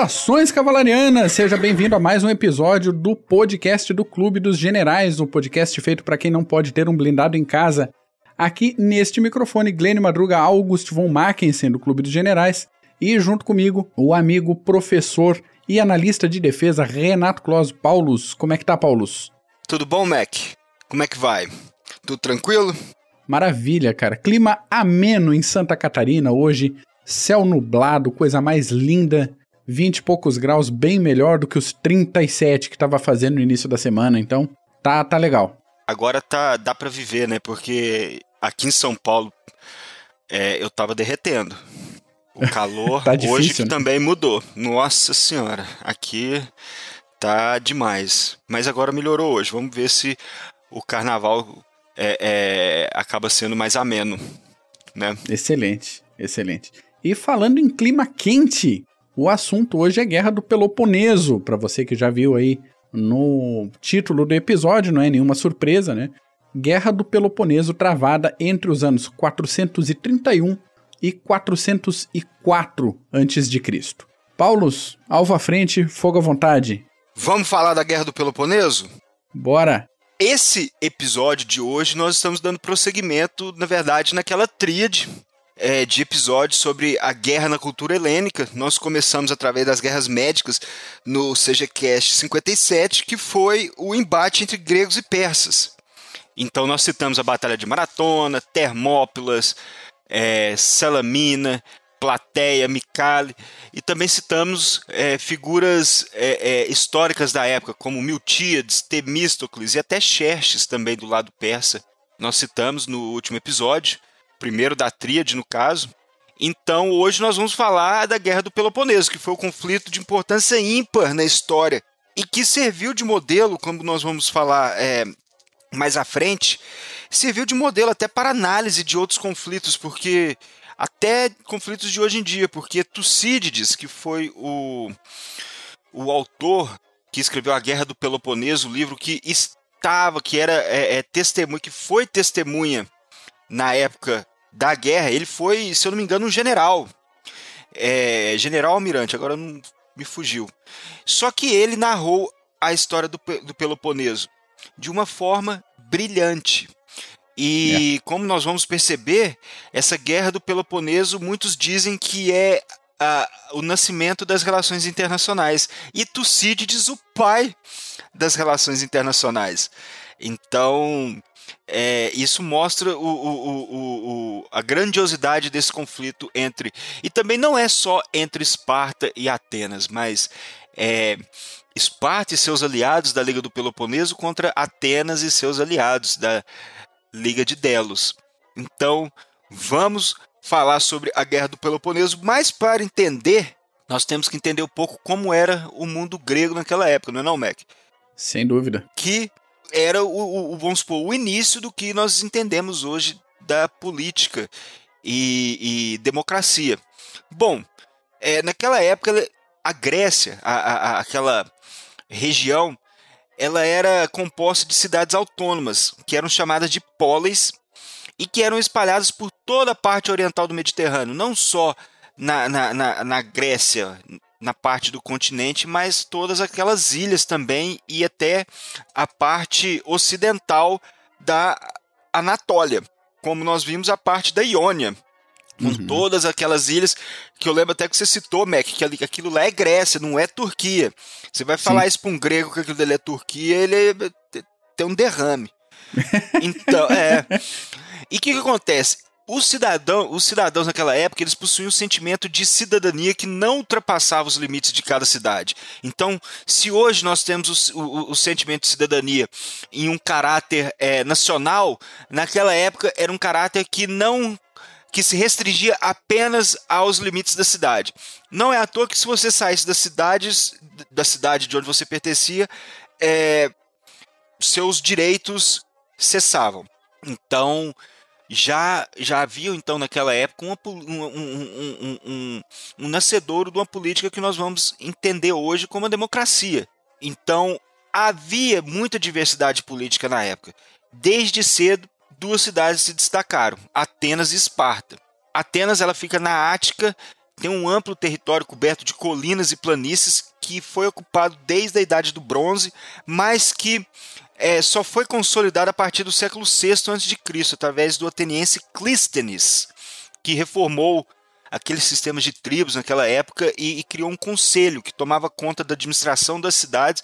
Saudações cavalarianas! Seja bem-vindo a mais um episódio do podcast do Clube dos Generais, um podcast feito para quem não pode ter um blindado em casa. Aqui neste microfone, Glenn Madruga August von Mackensen, do Clube dos Generais, e junto comigo, o amigo professor e analista de defesa Renato Claus Paulus. Como é que tá, Paulus? Tudo bom, Mac? Como é que vai? Tudo tranquilo? Maravilha, cara. Clima ameno em Santa Catarina hoje, céu nublado, coisa mais linda. 20 e poucos graus, bem melhor do que os 37 que tava fazendo no início da semana, então tá, tá legal. Agora tá, dá para viver, né? Porque aqui em São Paulo é, eu tava derretendo. O calor tá difícil, hoje né? também mudou. Nossa senhora, aqui tá demais. Mas agora melhorou hoje. Vamos ver se o carnaval é, é, acaba sendo mais ameno, né? Excelente, excelente. E falando em clima quente, o assunto hoje é Guerra do Peloponeso. Para você que já viu aí no título do episódio, não é nenhuma surpresa, né? Guerra do Peloponeso travada entre os anos 431 e 404 a.C. Paulus, alvo à frente, fogo à vontade. Vamos falar da Guerra do Peloponeso? Bora! Esse episódio de hoje nós estamos dando prosseguimento, na verdade, naquela tríade é, de episódios sobre a guerra na cultura helênica. Nós começamos através das guerras médicas no CGCast 57, que foi o embate entre gregos e persas. Então nós citamos a Batalha de Maratona, Termópilas, é, Salamina, Plateia, Micale, e também citamos é, figuras é, é, históricas da época, como Miltíades, Temístocles e até Xerxes também do lado persa. Nós citamos no último episódio, primeiro da tríade no caso. Então hoje nós vamos falar da Guerra do Peloponeso, que foi o conflito de importância ímpar na história e que serviu de modelo, como nós vamos falar é, mais à frente, serviu de modelo até para análise de outros conflitos, porque até conflitos de hoje em dia, porque Tucídides, que foi o, o autor que escreveu A Guerra do Peloponeso, o livro que estava, que era é, é, testemunha, que foi testemunha na época da guerra, ele foi, se eu não me engano, um general. É, general almirante, agora não me fugiu. Só que ele narrou a história do, do Peloponeso de uma forma brilhante. E é. como nós vamos perceber, essa guerra do Peloponeso, muitos dizem que é o nascimento das relações internacionais. E Tucídides, o pai das relações internacionais. Então, é, isso mostra o, o, o, a grandiosidade desse conflito entre. E também não é só entre Esparta e Atenas, mas é, Esparta e seus aliados da Liga do Peloponeso contra Atenas e seus aliados da Liga de Delos. Então, vamos falar sobre a Guerra do Peloponeso, mas para entender, nós temos que entender um pouco como era o mundo grego naquela época, não é não, Mac? Sem dúvida. Que era o, o, vamos supor, o início do que nós entendemos hoje da política e, e democracia. Bom, é, naquela época a Grécia, a, a, aquela região, ela era composta de cidades autônomas, que eram chamadas de polis e que eram espalhadas por toda a parte oriental do Mediterrâneo, não só na, na, na, na Grécia, na parte do continente, mas todas aquelas ilhas também e até a parte ocidental da Anatólia, como nós vimos a parte da Iônia, com uhum. todas aquelas ilhas que eu lembro até que você citou, Mac, que aquilo lá é Grécia, não é Turquia. Você vai falar Sim. isso para um grego que aquilo dele é Turquia, ele tem um derrame. então, é. E o que, que acontece? Os, cidadão, os cidadãos naquela época eles possuíam um sentimento de cidadania que não ultrapassava os limites de cada cidade. Então, se hoje nós temos o, o, o sentimento de cidadania em um caráter é, nacional, naquela época era um caráter que não que se restringia apenas aos limites da cidade. Não é à toa que se você saísse das cidades, da cidade de onde você pertencia, é, seus direitos cessavam. Então, já, já havia então naquela época um, um, um, um, nascedouro de uma política que nós vamos entender hoje como a democracia. Então, havia muita diversidade política na época. Desde cedo, duas cidades se destacaram, Atenas e Esparta. Atenas ela fica na Ática, tem um amplo território coberto de colinas e planícies que foi ocupado desde a Idade do Bronze, mas que é, só foi consolidado a partir do século VI a.C., através do ateniense Clístenes, que reformou aqueles sistemas de tribos naquela época e, e, criou um conselho que tomava conta da administração das cidades,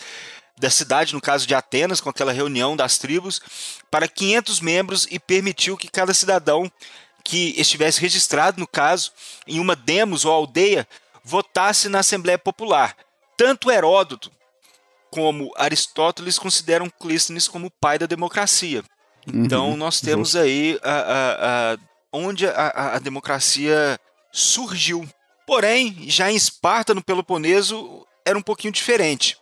da cidade, no caso de Atenas, com aquela reunião das tribos, para 500 membros e permitiu que cada cidadão que estivesse registrado, no caso, em uma demos ou aldeia, votasse na Assembleia Popular. Tanto Heródoto como Aristóteles consideram Clístenes como pai da democracia. Então uhum, nós temos justo. aí a, a, a, onde a, a democracia surgiu. Porém, já em Esparta, no Peloponeso, era um pouquinho diferente.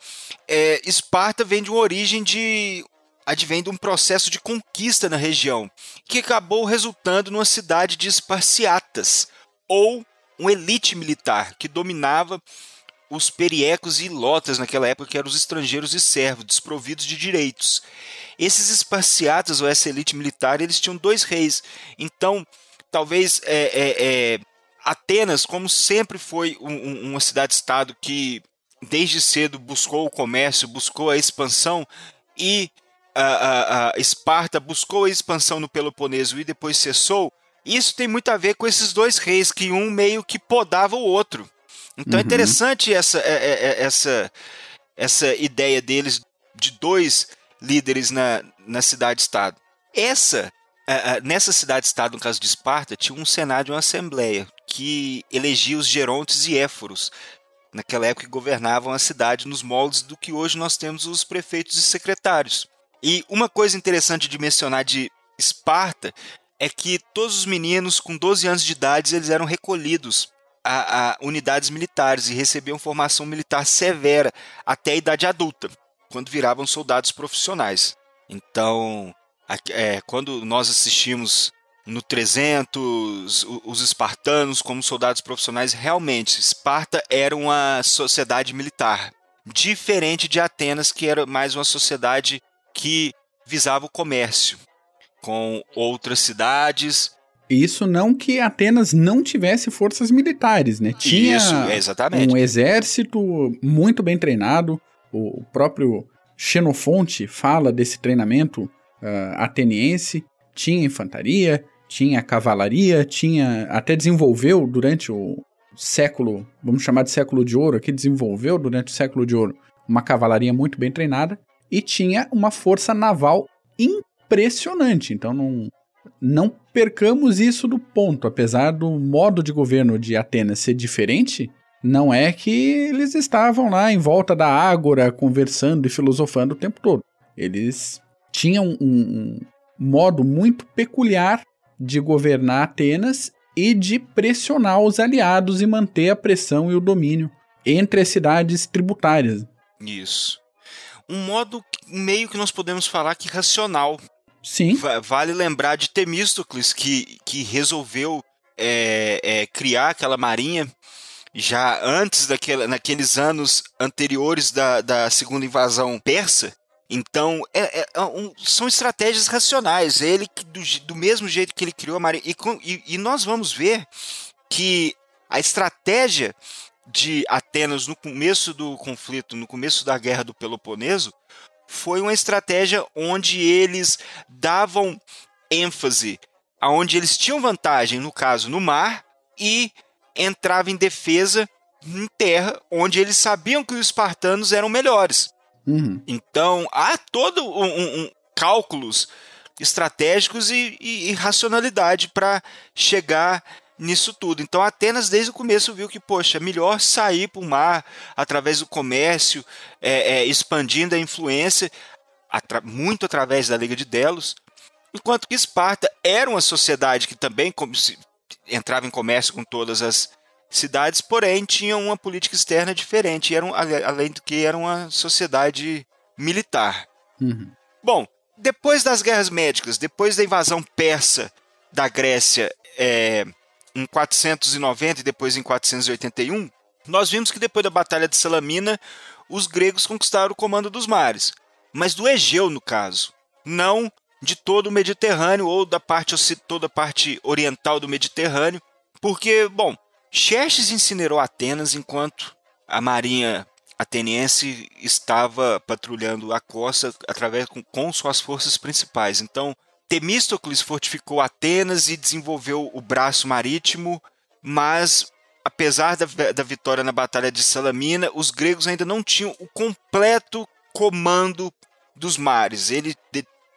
É, Esparta vem de uma origem de. advém de um processo de conquista na região, que acabou resultando numa cidade de Esparciatas, ou uma elite militar que dominava os periecos e lotas naquela época, que eram os estrangeiros e servos, desprovidos de direitos. Esses esparciatas, ou essa elite militar, eles tinham dois reis. Então, talvez é, é, é, Atenas, como sempre foi um, uma cidade-estado que desde cedo buscou o comércio, buscou a expansão e a, a, a, Esparta buscou a expansão no Peloponeso e depois cessou, isso tem muito a ver com esses dois reis, que um meio que podava o outro. Então é uhum. é interessante essa, é, é, essa, essa ideia deles de dois líderes na, na cidade-estado. Essa, nessa cidade-estado, no caso de Esparta, tinha um senado e uma assembleia que elegia os gerontes e éforos, naquela época que governavam a cidade nos moldes do que hoje nós temos os prefeitos e secretários. E uma coisa interessante de mencionar de Esparta é que todos os meninos com 12 anos de idade eles eram recolhidos a, a unidades militares e recebiam formação militar severa até a idade adulta, quando viravam soldados profissionais. Então, é, quando nós assistimos no 300, os espartanos como soldados profissionais, realmente, Esparta era uma sociedade militar, diferente de Atenas, que era mais uma sociedade que visava o comércio com outras cidades isso não que Atenas não tivesse forças militares, né? Tinha Isso, um exército muito bem treinado. O próprio Xenofonte fala desse treinamento uh, ateniense. Tinha infantaria, tinha cavalaria, tinha até desenvolveu durante o século, vamos chamar de século de ouro, aqui desenvolveu durante o século de ouro uma cavalaria muito bem treinada e tinha uma força naval impressionante. Então não não percamos isso do ponto. Apesar do modo de governo de Atenas ser diferente, não é que eles estavam lá em volta da ágora conversando e filosofando o tempo todo. Eles tinham um, um modo muito peculiar de governar Atenas e de pressionar os aliados e manter a pressão e o domínio entre as cidades tributárias. Isso. Um modo meio que nós podemos falar que racional, Sim. Vale lembrar de Temístocles, que, que resolveu é, é, criar aquela marinha já antes daquela, naqueles anos anteriores da, da segunda invasão persa. Então, é, é, é um, são estratégias racionais. Ele, do, do, mesmo jeito que ele criou a marinha. E, e, e nós vamos ver que a estratégia de Atenas no começo do conflito, no começo da guerra do Peloponeso, foi uma estratégia onde eles davam ênfase aonde eles tinham vantagem, no caso, no mar, e entrava em defesa em terra, onde eles sabiam que os espartanos eram melhores. Uhum. Então, há todo um, um, um cálculos estratégicos e, e, e racionalidade para chegar nisso tudo. Então Atenas desde o começo viu que, poxa, melhor sair para o mar através do comércio, é, é, expandindo a influência, atra muito através da Liga de Delos, enquanto que Esparta era uma sociedade que também entrava em comércio com todas as cidades, porém tinha uma política externa diferente, era um, além do que era uma sociedade militar. Uhum. Bom, depois das guerras médicas, depois da invasão persa da Grécia, é, em 490 e depois em 481, nós vimos que depois da Batalha de Salamina, os gregos conquistaram o comando dos mares, mas do Egeu, no caso, não de todo o Mediterrâneo ou da parte toda a parte oriental do Mediterrâneo, porque, bom, Xerxes incinerou Atenas enquanto a marinha ateniense estava patrulhando a costa através com, com suas forças principais. Então, Temístocles fortificou Atenas e desenvolveu o braço marítimo, mas apesar da, da vitória na Batalha de Salamina, os gregos ainda não tinham o completo comando dos mares. Ele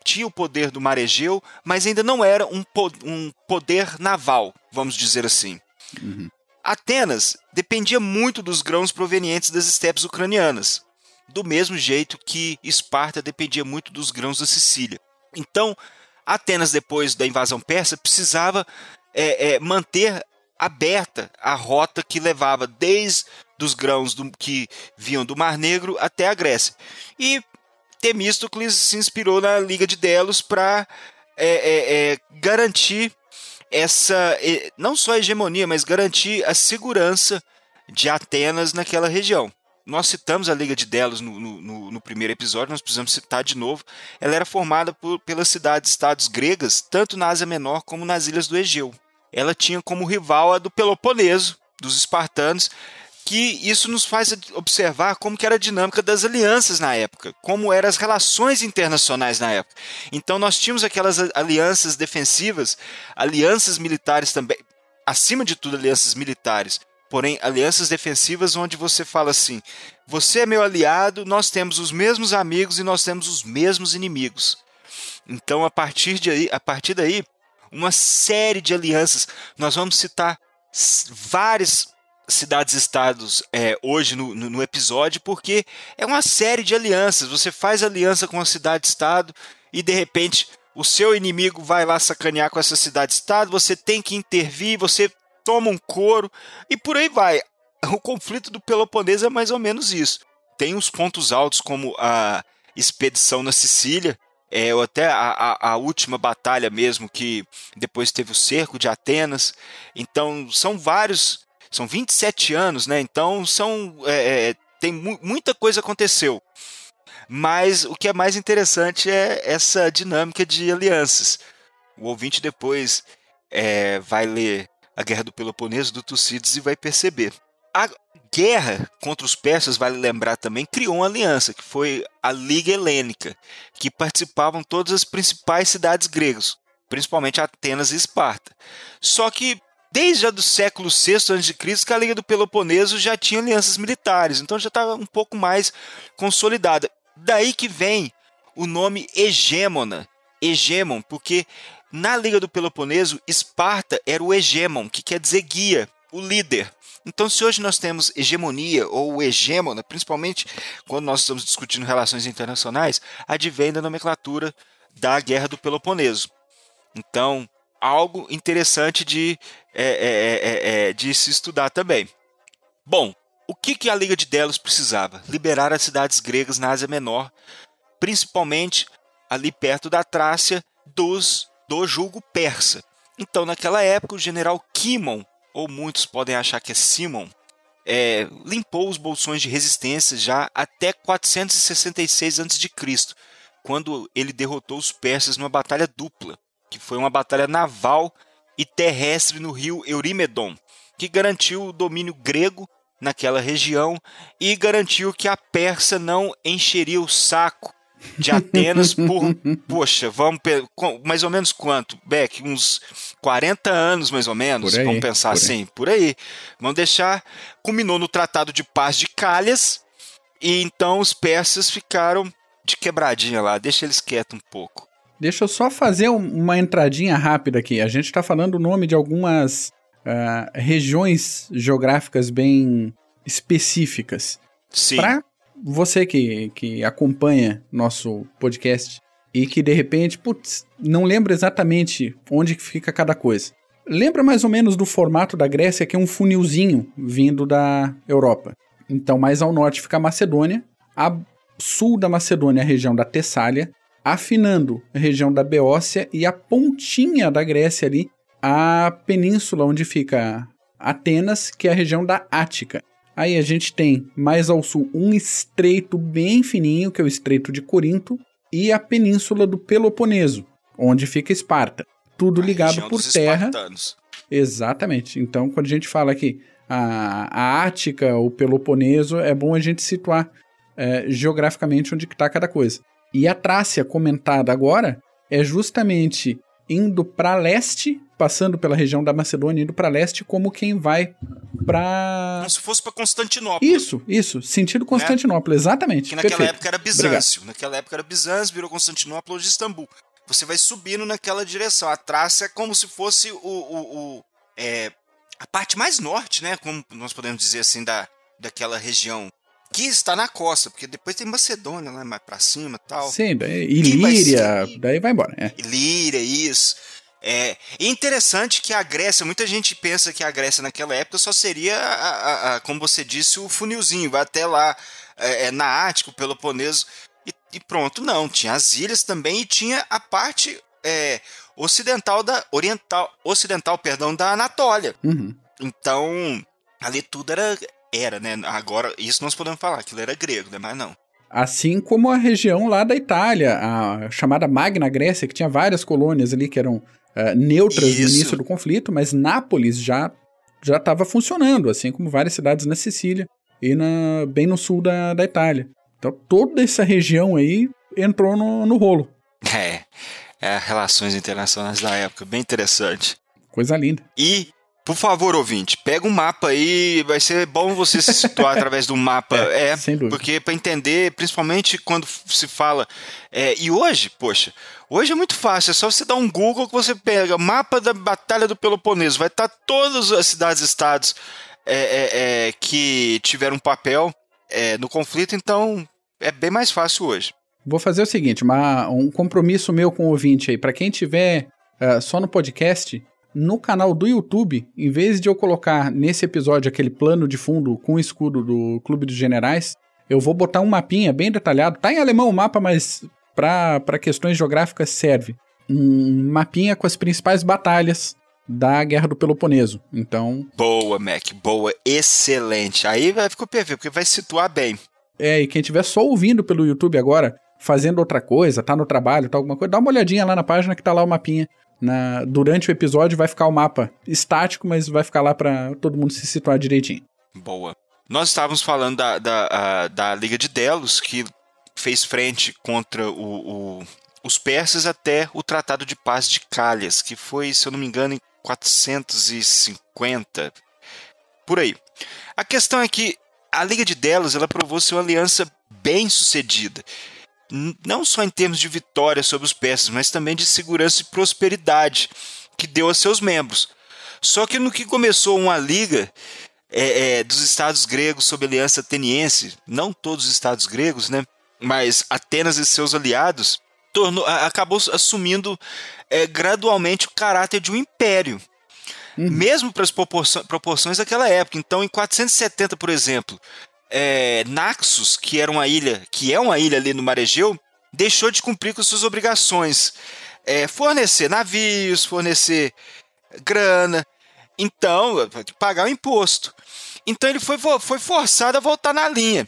tinha o poder do mar Egeu, mas ainda não era um, um poder naval, vamos dizer assim. Uhum. Atenas dependia muito dos grãos provenientes das estepes ucranianas, do mesmo jeito que Esparta dependia muito dos grãos da Sicília. Então, Atenas, depois da invasão persa, precisava é, é, manter aberta a rota que levava desde os grãos do, que vinham do Mar Negro até a Grécia. E Temístocles se inspirou na Liga de Delos para é, é, é, garantir essa não só a hegemonia, mas garantir a segurança de Atenas naquela região. Nós citamos a Liga de Delos no, no, no primeiro episódio, nós precisamos citar de novo. Ela era formada por, pelas cidades-estados gregas, tanto na Ásia Menor como nas ilhas do Egeu. Ela tinha como rival a do Peloponeso, dos espartanos, que isso nos faz observar como que era a dinâmica das alianças na época, como eram as relações internacionais na época. Então nós tínhamos aquelas alianças defensivas, alianças militares também, acima de tudo alianças militares, porém alianças defensivas onde você fala assim: você é meu aliado, nós temos os mesmos amigos e nós temos os mesmos inimigos. Então, a partir, de aí, a partir daí, uma série de alianças. Nós vamos citar várias cidades-estados é, hoje no, no, episódio, porque é uma série de alianças. Você faz aliança com uma cidade-estado e de repente o seu inimigo vai lá sacanear com essa cidade-estado, você tem que intervir, você toma um couro e por aí vai. O conflito do Peloponeso é mais ou menos isso. Tem os pontos altos, como a expedição na Sicília, é, até a, a, a, última batalha mesmo, que depois teve o cerco de Atenas. Então, são vários, são 27 anos, né? Então, são, é, é, tem mu muita coisa aconteceu. Mas o que é mais interessante é essa dinâmica de alianças. O ouvinte depois é, vai ler a Guerra do Peloponeso do Tucídides e vai perceber. A guerra contra os persas, vale lembrar também, criou uma aliança, que foi a Liga Helênica, que participavam todas as principais cidades gregas, principalmente Atenas e Esparta. Só que desde já do século VI a.C., que a Liga do Peloponeso já tinha alianças militares, então já estava um pouco mais consolidada. Daí que vem o nome hegemona, hegemon, porque na Liga do Peloponeso, Esparta era o hegemon, que quer dizer guia, o líder. Então, se hoje nós temos hegemonia ou hegemona, principalmente quando nós estamos discutindo relações internacionais, advém da nomenclatura da Guerra do Peloponeso. Então, algo interessante de, é, é, é, é, de se estudar também. Bom, o que, que a Liga de Delos precisava? Liberar as cidades gregas na Ásia Menor, principalmente ali perto da Trácia, dos, do julgo persa. Então, naquela época, o general Kimon ou muitos podem achar que é Simon, é, limpou os bolsões de resistência já até 466 a.C., quando ele derrotou os persas numa batalha dupla, que foi uma batalha naval e terrestre no rio Eurimedon, que garantiu o domínio grego naquela região e garantiu que a Pérsia não encheria o saco de Atenas por, poxa, vamos mais ou menos quanto, Beck, uns 40 anos mais ou menos, aí, vamos pensar por assim, por aí. Vamos deixar, culminou no Tratado de Paz de Calhas, e então os persas ficaram de quebradinha lá, deixa eles quietos um pouco. Deixa eu só fazer uma entradinha rápida aqui. A gente está falando o nome de algumas uh, regiões geográficas bem específicas. Sim. Para você que, que acompanha nosso podcast e que de repente, putz, não lembra exatamente onde fica cada coisa. Lembra mais ou menos do formato da Grécia, que é um funilzinho vindo da Europa. Então, mais ao norte fica a Macedônia, a sul da Macedônia a região da Tessália, afinando a região da Beócia e a pontinha da Grécia ali, a península onde fica Atenas, que é a região da Ática. Aí a gente tem mais ao sul um estreito bem fininho, que é o Estreito de Corinto, e a península do Peloponeso, onde fica Esparta. Tudo ligado por terra. Espartanos. Exatamente. Então, quando a gente fala que a, a Ática, o Peloponeso, é bom a gente situar é, geograficamente onde está cada coisa. E a Trácia comentada agora é justamente indo para leste, passando pela região da Macedônia, indo para leste, como quem vai para. Como se fosse para Constantinopla. Isso, isso, sentido né? Constantinopla, né? exatamente. Que naquela perfeito. época era Bizâncio. Obrigado. Naquela época era Bizâncio, virou Constantinopla, hoje Istambul. Você vai subindo naquela direção. A Trácia é como se fosse o, o, o é, a parte mais norte, né? Como nós podemos dizer assim, da, daquela região que está na costa, porque depois tem Macedônia lá mais pra cima e tal. Sim, daí, Ilíria, vai daí vai embora. É. Ilíria, isso. É, interessante que a Grécia, muita gente pensa que a Grécia naquela época só seria, a, a, a, como você disse, o funilzinho, vai até lá é, é, na Ática, o Peloponeso, e, e, pronto, não. Tinha as ilhas também e tinha a parte é, ocidental da. Oriental. Ocidental, perdão, da Anatólia. Uhum. Então, ali tudo era, era, né? Agora, isso nós podemos falar, aquilo era grego, né? Mas não. Assim como a região lá da Itália, a chamada Magna Grécia, que tinha várias colônias ali que eram uh, neutras isso. no início do conflito, mas Nápoles já já estava funcionando, assim como várias cidades na Sicília e na, bem no sul da, da Itália. Então toda essa região aí entrou no, no rolo. É, é, relações internacionais da época, bem interessante. Coisa linda. E por favor, ouvinte, pega um mapa aí, vai ser bom você se situar através do mapa. É, é sem dúvida. porque para entender, principalmente quando se fala. É, e hoje, poxa, hoje é muito fácil, é só você dar um Google que você pega mapa da Batalha do Peloponeso, vai estar todas as cidades-estados é, é, é, que tiveram um papel é, no conflito, então é bem mais fácil hoje. Vou fazer o seguinte, uma, um compromisso meu com o ouvinte aí, para quem tiver uh, só no podcast, no canal do YouTube, em vez de eu colocar nesse episódio aquele plano de fundo com o escudo do Clube dos Generais, eu vou botar um mapinha bem detalhado. Tá em alemão o mapa, mas para questões geográficas serve. Um mapinha com as principais batalhas da Guerra do Peloponeso. Então. Boa, Mac, boa, excelente. Aí vai ficar perfeito, porque vai situar bem. É, e quem estiver só ouvindo pelo YouTube agora, fazendo outra coisa, tá no trabalho, tá alguma coisa, dá uma olhadinha lá na página que tá lá o mapinha na, durante o episódio vai ficar o mapa estático, mas vai ficar lá para todo mundo se situar direitinho. Boa. Nós estávamos falando da, da, a, da Liga de Delos, que fez frente contra o, o, os persas até o Tratado de Paz de Calhas, que foi, se eu não me engano, em 450, por aí. A questão é que a Liga de Delos ela provou ser uma aliança bem sucedida não só em termos de vitória sobre os persas, mas também de segurança e prosperidade que deu a seus membros. Só que no que começou uma liga é, é, dos estados gregos sob aliança ateniense, não todos os estados gregos, né, mas Atenas e seus aliados, tornou, acabou assumindo é, gradualmente o caráter de um império. Uhum. Mesmo para as proporções daquela época. Então, em 470, por exemplo, é, Naxos, que era uma ilha, que é uma ilha ali no Mar Egeu, deixou de cumprir com suas obrigações, é, fornecer navios, fornecer grana, então pagar o imposto. Então ele foi, foi forçado a voltar na linha.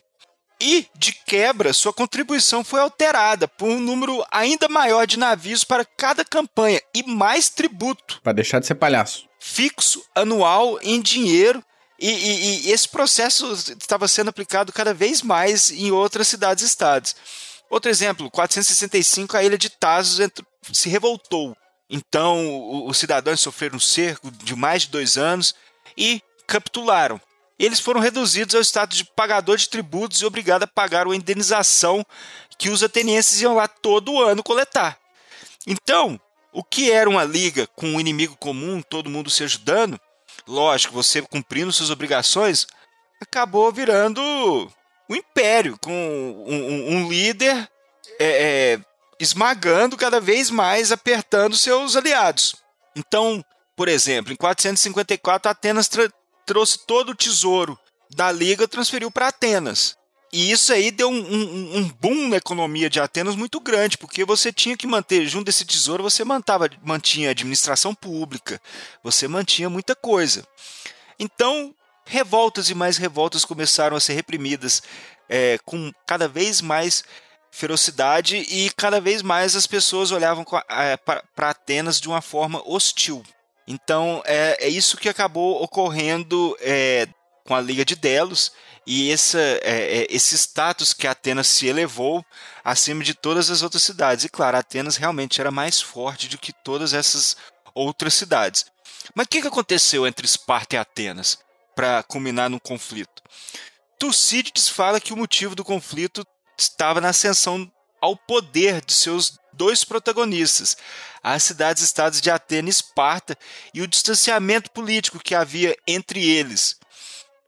E, de quebra, sua contribuição foi alterada por um número ainda maior de navios para cada campanha e mais tributo. Para deixar de ser palhaço. Fixo, anual, em dinheiro e, e, e, esse processo estava sendo aplicado cada vez mais em outras cidades e estados. Outro exemplo, 465, a ilha de Tazos se revoltou. Então, os cidadãos sofreram um cerco de mais de dois anos e capitularam. Eles foram reduzidos ao status de pagador de tributos e obrigados a pagar uma indenização que os atenienses iam lá todo ano coletar. Então, o que era uma liga com um inimigo comum, todo mundo se ajudando, lógico, você cumprindo suas obrigações, acabou virando um império, com um, um líder é, é, esmagando cada vez mais, apertando seus aliados. Então, por exemplo, em 454, Atenas trouxe todo o tesouro da liga transferiu para Atenas. E isso aí deu um, um, um, boom na economia de Atenas muito grande, porque você tinha que manter, junto desse tesouro, você mantava, mantinha administração pública, você mantinha muita coisa. Então, revoltas e mais revoltas começaram a ser reprimidas é, com cada vez mais ferocidade e cada vez mais as pessoas olhavam para Atenas de uma forma hostil. Então é, é isso que acabou ocorrendo é, com a Liga de Delos e essa, é, é, esse status que Atenas se elevou acima de todas as outras cidades. E claro, Atenas realmente era mais forte do que todas essas outras cidades. Mas o que, que aconteceu entre Esparta e Atenas para culminar no conflito? Tucídides fala que o motivo do conflito estava na ascensão ao poder de seus dois protagonistas, as cidades-estados de Atenas e Esparta, e o distanciamento político que havia entre eles.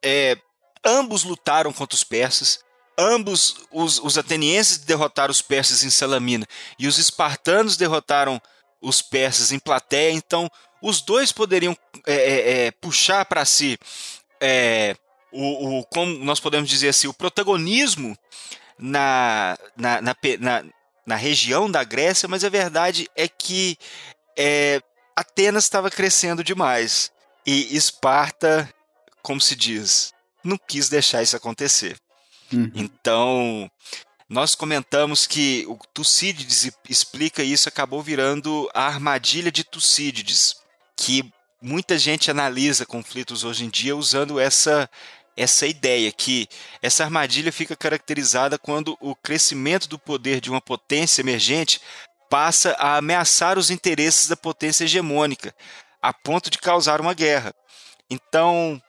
É, ambos lutaram contra os persas, ambos os, os, atenienses derrotaram os persas em Salamina. E os espartanos derrotaram os persas em Platéia, então os dois poderiam é, é, é puxar para si é, o, o, como nós podemos dizer assim, o protagonismo na, na, na, na, na região da Grécia, mas a verdade é que é, Atenas estava crescendo demais. E Esparta, como se diz, não quis deixar isso acontecer. Uhum. Então, nós comentamos que o Tucídides explica isso, acabou virando a armadilha de Tucídides, que muita gente analisa conflitos hoje em dia usando essa essa ideia que essa armadilha fica caracterizada quando o crescimento do poder de uma potência emergente passa a ameaçar os interesses da potência hegemônica, a ponto de causar uma guerra. Então,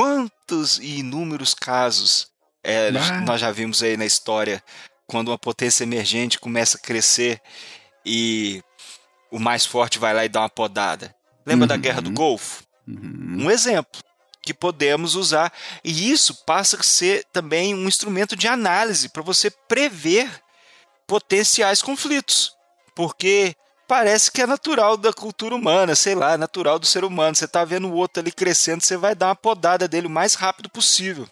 quantos e inúmeros casos é, nós já vimos aí na história quando uma potência emergente começa a crescer e o mais forte vai lá e dá uma podada. Lembra uhum. da Guerra do Golfo? Uhum. Um exemplo que podemos usar. E isso passa a ser também um instrumento de análise para você prever potenciais conflitos. Porque parece que é natural da cultura humana, sei lá, natural do ser humano. Você está vendo o outro ali crescendo, você vai dar uma podada dele o mais rápido possível.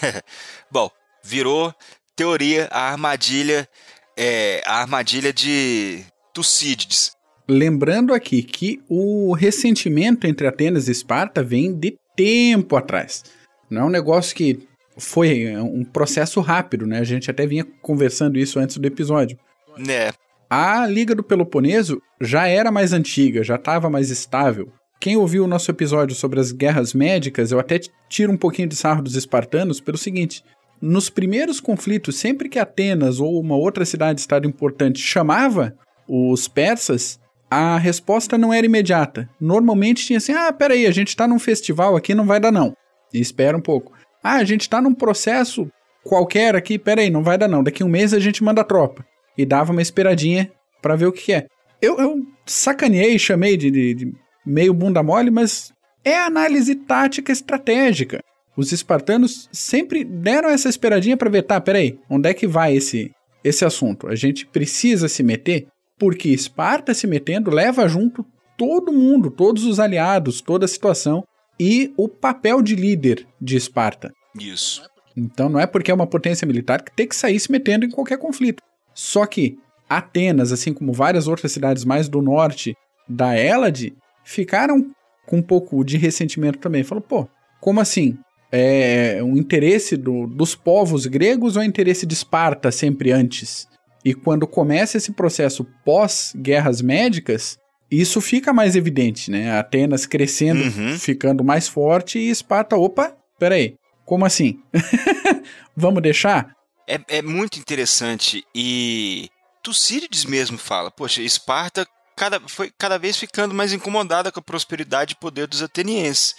Bom, virou teoria a armadilha, é, a armadilha de Tucídides. Lembrando aqui que o ressentimento entre Atenas e Esparta vem de tempo atrás. Não é um negócio que foi um processo rápido, né? A gente até vinha conversando isso antes do episódio. Né. A Liga do Peloponeso já era mais antiga, já estava mais estável. Quem ouviu o nosso episódio sobre as guerras médicas, eu até tiro um pouquinho de sarro dos espartanos pelo seguinte: nos primeiros conflitos, sempre que Atenas ou uma outra cidade-estado importante chamava os persas, a resposta não era imediata. Normalmente tinha assim: ah, peraí, a gente tá num festival aqui, não vai dar não. E espera um pouco. Ah, a gente tá num processo qualquer aqui, peraí, não vai dar não. Daqui um mês a gente manda tropa e dava uma esperadinha para ver o que, é. Eu, eu sacaneei, chamei de, de, de meio bunda mole, mas é análise tática estratégica. Os espartanos sempre deram essa esperadinha para ver, tá, peraí, onde é que vai esse, esse assunto? A gente precisa se meter? Porque Esparta se metendo leva junto todo mundo, todos os aliados, toda a situação e o papel de líder de Esparta. Isso. Então não é porque é uma potência militar que tem que sair se metendo em qualquer conflito. Só que Atenas, assim como várias outras cidades mais do norte da Hélade, ficaram com um pouco de ressentimento também. Falou, pô, como assim? É um interesse do, dos povos gregos ou é interesse de Esparta sempre antes? E quando começa esse processo pós-guerras médicas, isso fica mais evidente, né? Atenas crescendo, uhum. ficando mais forte e Esparta, opa, peraí, como assim? Vamos deixar? É, é muito interessante e Tucídides mesmo fala, poxa, Esparta cada, foi cada vez ficando mais incomodada com a prosperidade e poder dos atenienses.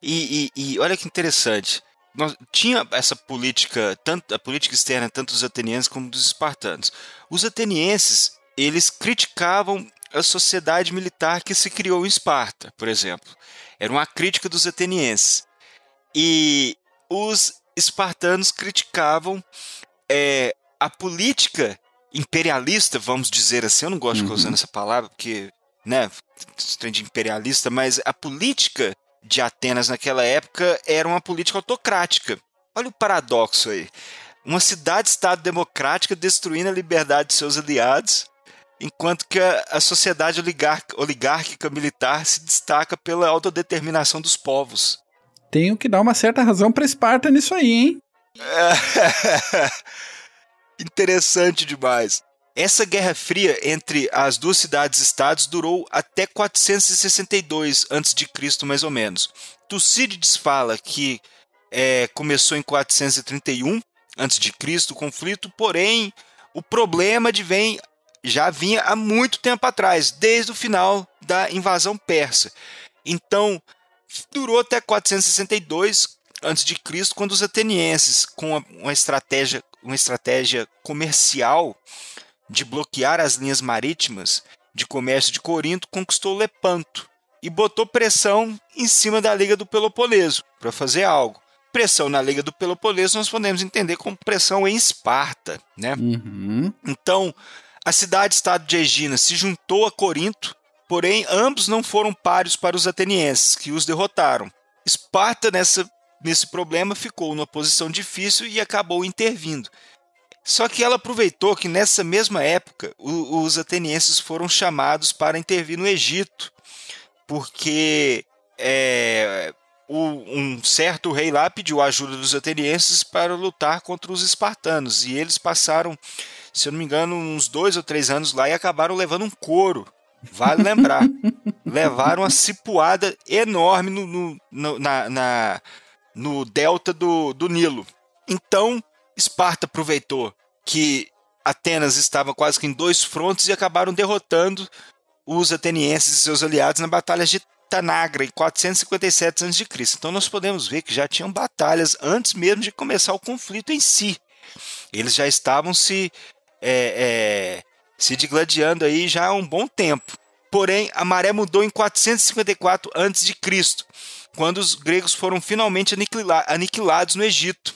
E, e, e olha que interessante, nós, tinha essa política, tanto a política externa tanto dos atenienses como dos espartanos. Os atenienses, eles criticavam a sociedade militar que se criou em Esparta, por exemplo. Era uma crítica dos atenienses. E os espartanos criticavam é, a política imperialista, vamos dizer assim, eu não gosto uhum. de ficar usando essa palavra, porque, né, trem de imperialista, mas a política de Atenas naquela época era uma política autocrática. Olha o paradoxo aí. Uma cidade-estado democrática destruindo a liberdade de seus aliados, enquanto que a, a sociedade oligárquica militar se destaca pela autodeterminação dos povos. Tenho que dar uma certa razão para Esparta nisso aí, hein? Interessante demais. Essa Guerra Fria entre as duas cidades-estados durou até 462 a.C., mais ou menos. Tucídides fala que é, começou em 431 a.C. o conflito, porém o problema advém, já vinha há muito tempo atrás, desde o final da invasão persa. Então, durou até 462 a.C., quando os atenienses, com uma estratégia, uma estratégia comercial de bloquear as linhas marítimas de comércio de Corinto, conquistou Lepanto e botou pressão em cima da Liga do Peloponeso para fazer algo. Pressão na Liga do Peloponeso nós podemos entender como pressão em Esparta, né? Uhum. Então, a cidade-estado de Egina se juntou a Corinto, porém ambos não foram páreos para os atenienses, que os derrotaram. Esparta, nessa, nesse problema, ficou numa posição difícil e acabou intervindo. Só que ela aproveitou que nessa mesma época o, os atenienses foram chamados para intervir no Egito, porque é, o, um certo rei lá pediu a ajuda dos atenienses para lutar contra os espartanos e eles passaram, se eu não me engano, uns dois ou três anos lá e acabaram levando um couro. Vale lembrar, levaram uma cipuada enorme no, no, no, na, na, no delta do, do Nilo. Então, Esparta aproveitou que Atenas estava quase que em dois frontes e acabaram derrotando os atenienses e seus aliados na Batalha de Tanagra, em 457 a.C. Então nós podemos ver que já tinham batalhas antes mesmo de começar o conflito em si. Eles já estavam se, é, é, se digladiando aí já há um bom tempo. Porém, a maré mudou em 454 a.C., quando os gregos foram finalmente aniquilados no Egito.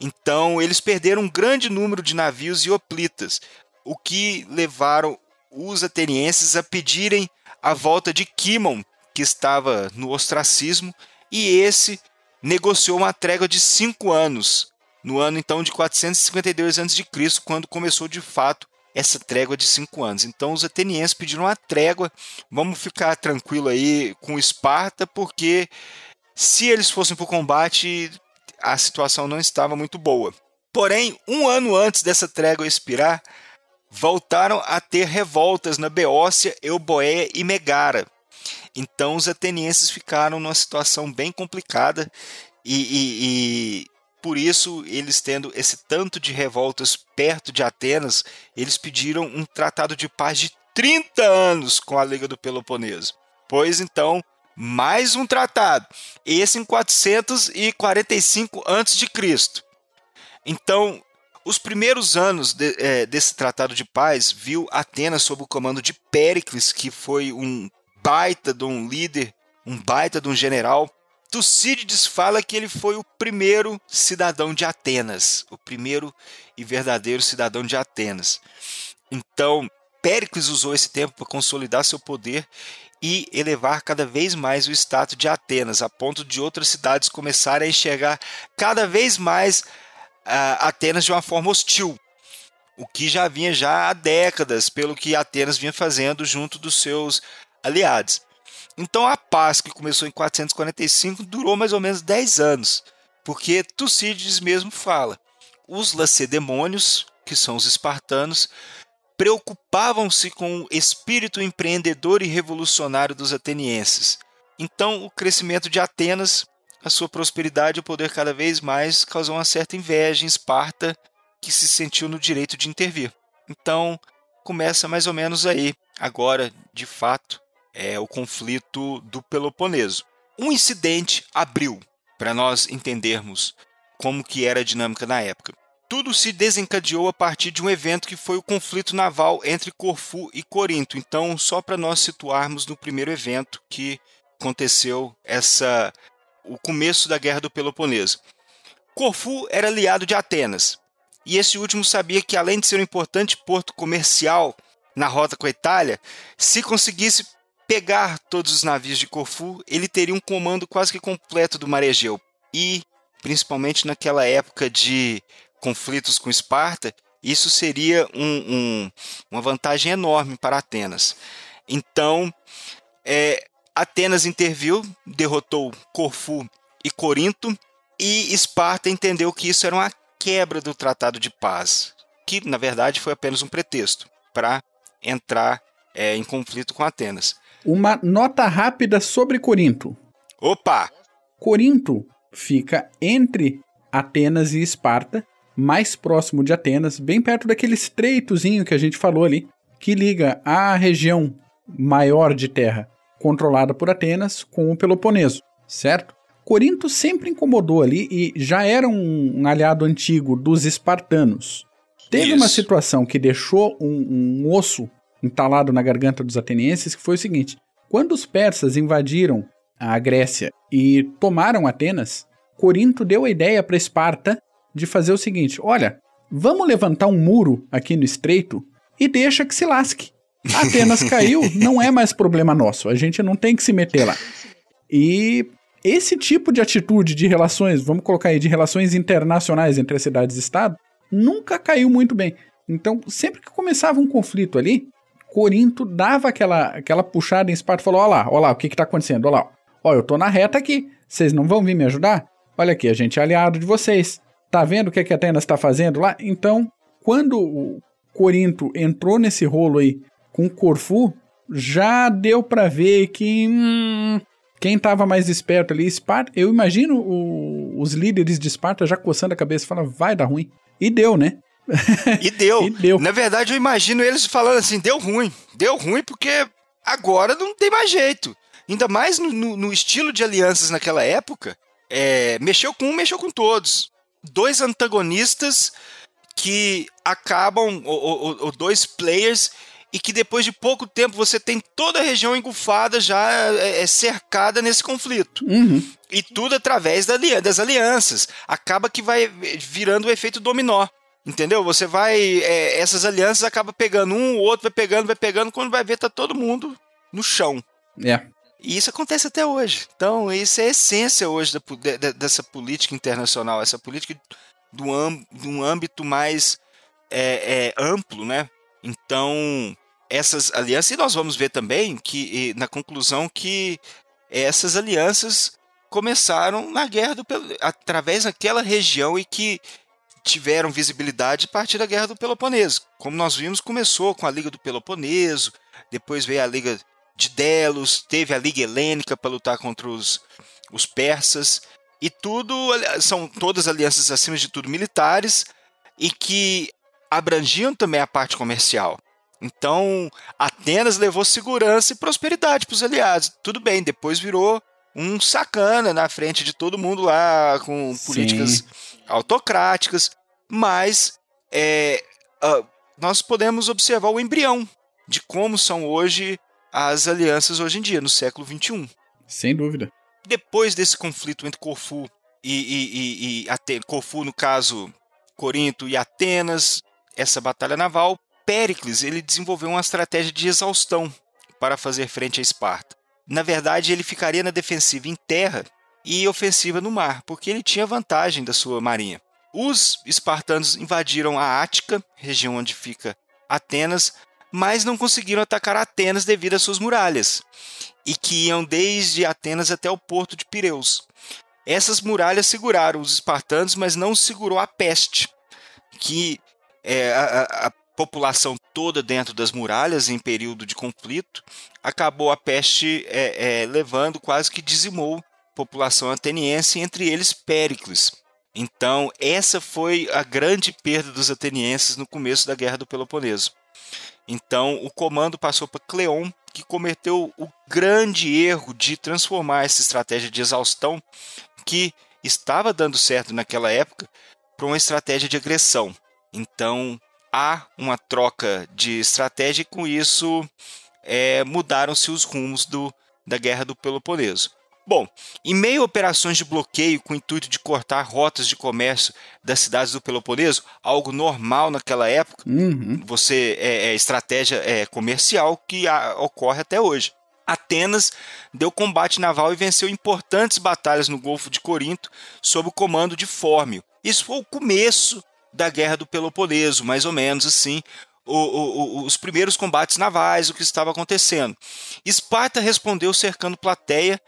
Então, eles perderam um grande número de navios e hoplitas, o que levaram os atenienses a pedirem a volta de Quimon, que estava no ostracismo, e esse negociou uma trégua de cinco anos, no ano então de 452 a.C., quando começou de fato essa trégua de cinco anos. Então os atenienses pediram uma trégua, vamos ficar tranquilo aí com Esparta, porque se eles fossem para o combate, a situação não estava muito boa. Porém, um ano antes dessa trégua expirar, voltaram a ter revoltas na Beócia, Euboéia e Megara. Então os atenienses ficaram numa situação bem complicada e, e, e, por isso eles tendo esse tanto de revoltas perto de Atenas, eles pediram um tratado de paz de 30 anos com a Liga do Peloponeso. Pois então mais um tratado, esse em 445 a.C. Então, os primeiros anos de, é, desse tratado de paz viu Atenas sob o comando de Péricles, que foi um baita de um líder, um baita de um general. Tucídides fala que ele foi o primeiro cidadão de Atenas, o primeiro e verdadeiro cidadão de Atenas. Então, Péricles usou esse tempo para consolidar seu poder e elevar cada vez mais o status de Atenas, a ponto de outras cidades começarem a enxergar cada vez mais uh, Atenas de uma forma hostil, o que já vinha já há décadas, pelo que Atenas vinha fazendo junto dos seus aliados. Então a paz que começou em 445 durou mais ou menos 10 anos, porque Tucídides mesmo fala, os lacedemônios, que são os espartanos, preocupavam-se com o espírito empreendedor e revolucionário dos atenienses. Então, o crescimento de Atenas, a sua prosperidade e o poder cada vez mais causou uma certa inveja em Esparta, que se sentiu no direito de intervir. Então, começa mais ou menos aí, agora, de fato, é o conflito do Peloponeso. Um incidente abriu para nós entendermos como que era a dinâmica na época. Tudo se desencadeou a partir de um evento que foi o conflito naval entre Corfu e Corinto. Então, só para nós situarmos no primeiro evento que aconteceu essa o começo da Guerra do Peloponeso. Corfu era aliado de Atenas, e esse último sabia que além de ser um importante porto comercial na rota com a Itália, se conseguisse pegar todos os navios de Corfu, ele teria um comando quase que completo do mar Egeu. E, principalmente naquela época de conflitos com Esparta, isso seria um, um, uma vantagem enorme para Atenas. Então, é, Atenas interviu, derrotou Corfu e Corinto, e Esparta entendeu que isso era uma quebra do tratado de paz. que na verdade foi apenas um pretexto para entrar é, em conflito com Atenas. Uma nota rápida sobre Corinto. Opa! Corinto fica entre Atenas e Esparta, mais próximo de Atenas, bem perto daquele estreitozinho que a gente falou ali, que liga a região maior de terra controlada por Atenas com o Peloponeso, certo? Corinto sempre incomodou ali e já era um, aliado antigo dos espartanos. Teve Isso. uma situação que deixou um, um osso entalado na garganta dos atenienses, que foi o seguinte: quando os persas invadiram a Grécia e tomaram Atenas, Corinto deu a ideia para Esparta de fazer o seguinte: olha, vamos levantar um muro aqui no estreito e deixa que se lasque. Atenas caiu, não é mais problema nosso, a gente não tem que se meter lá. E esse tipo de atitude de relações, vamos colocar aí, de relações internacionais entre as cidades e Estado, nunca caiu muito bem. Então, sempre que começava um conflito ali, Corinto dava aquela, aquela puxada em Esparta e falou: Olha lá, olha lá, o que está acontecendo? Olha lá, ó, eu tô na reta aqui, vocês não vão vir me ajudar? Olha aqui, a gente é aliado de vocês. Tá vendo o que, que Atenas está fazendo lá? Então, quando o Corinto entrou nesse rolo aí com Corfu, já deu para ver que hum, quem estava mais esperto ali, Esparta, eu imagino o, os líderes de Esparta já coçando a cabeça falando, vai dar ruim. E deu, né? E deu. e deu. Na verdade, eu imagino eles falando assim, deu ruim. Deu ruim porque agora não tem mais jeito. Ainda mais no, no, no estilo de alianças naquela época, é, mexeu com um, mexeu com todos. Dois antagonistas que acabam, ou, ou, ou dois players e que depois de pouco tempo você tem toda a região engolfada já é, é cercada nesse conflito. Uhum. E tudo através da, das alianças. Acaba que vai virando o efeito dominó. Entendeu? Você vai. É, essas alianças acabam pegando um, o outro vai pegando, vai pegando, quando vai ver, tá todo mundo no chão. É. E isso acontece até hoje. Então, isso é a essência hoje da, da, dessa política internacional, essa política do, de um âmbito mais é, é, amplo, né? Então, essas alianças, e nós vamos ver também que na conclusão que essas alianças começaram na guerra do através daquela região e que tiveram visibilidade a partir da guerra do Peloponeso. Como nós vimos, começou com a Liga do Peloponeso, depois veio a Liga de Delos, teve a Liga Helênica para lutar contra os, os persas, e tudo são todas alianças acima de tudo militares e que abrangiam também a parte comercial. Então, Atenas levou segurança e prosperidade para os aliados. Tudo bem, depois virou um sacana na frente de todo mundo lá, com Sim. políticas autocráticas, mas é, uh, nós podemos observar o embrião de como são hoje as alianças hoje em dia, no século XXI. Sem dúvida. Depois desse conflito entre Corfu e, e, e, e Atenas, Corfu, no caso, Corinto e Atenas, essa batalha naval, Péricles ele desenvolveu uma estratégia de exaustão para fazer frente a Esparta. Na verdade, ele ficaria na defensiva em terra e ofensiva no mar, porque ele tinha vantagem da sua marinha. Os espartanos invadiram a Ática, região onde fica Atenas, mas não conseguiram atacar Atenas devido às suas muralhas, e que iam desde Atenas até o porto de Pireus. Essas muralhas seguraram os espartanos, mas não segurou a peste, que é, a, a população toda dentro das muralhas em período de conflito, acabou a peste é, é, levando, quase que dizimou a população ateniense, entre eles Péricles. Então, essa foi a grande perda dos atenienses no começo da Guerra do Peloponeso. Então, o comando passou para Cleon, que cometeu o grande erro de transformar essa estratégia de exaustão, que estava dando certo naquela época, para uma estratégia de agressão. Então há uma troca de estratégia e com isso é, mudaram-se os rumos do, da Guerra do Peloponeso. Bom, em meio a operações de bloqueio com o intuito de cortar rotas de comércio das cidades do Peloponeso, algo normal naquela época, uhum. você é, é estratégia é, comercial que a, ocorre até hoje. Atenas deu combate naval e venceu importantes batalhas no Golfo de Corinto sob o comando de Fórmio. Isso foi o começo da Guerra do Peloponeso, mais ou menos assim, o, o, os primeiros combates navais, o que estava acontecendo. Esparta respondeu cercando Plateia,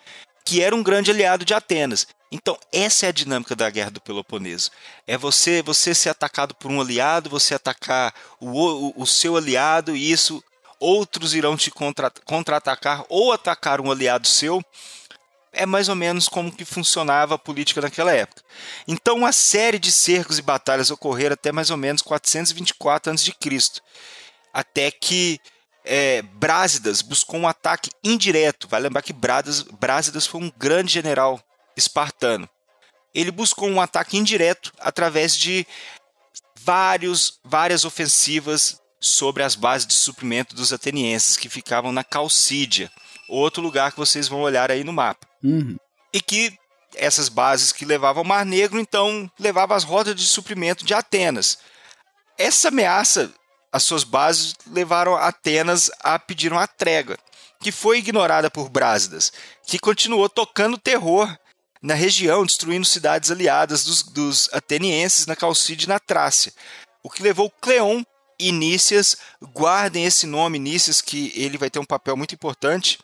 que era um grande aliado de Atenas. Então, essa é a dinâmica da Guerra do Peloponeso. É você você ser atacado por um aliado, você atacar o, o, seu aliado, e isso outros irão te contra-atacar contra ou atacar um aliado seu. É mais ou menos como que funcionava a política naquela época. Então, uma série de cercos e batalhas ocorreram até mais ou menos 424 a.C., até que é, Brásidas buscou um ataque indireto. Vai lembrar que Brásidas, Brásidas foi um grande general espartano. Ele buscou um ataque indireto através de vários, várias ofensivas sobre as bases de suprimento dos atenienses que ficavam na Calcídia, outro lugar que vocês vão olhar aí no mapa. Uhum. E que essas bases que levavam ao Mar Negro, então, levavam as rotas de suprimento de Atenas. Essa ameaça, as suas bases levaram Atenas a pedir uma trégua, que foi ignorada por Brásidas, que continuou tocando terror na região, destruindo cidades aliadas dos, dos atenienses na Calcídia e na Trácia, o que levou Cleon e Nícias, guardem esse nome Nícias, que ele vai ter um papel muito importante,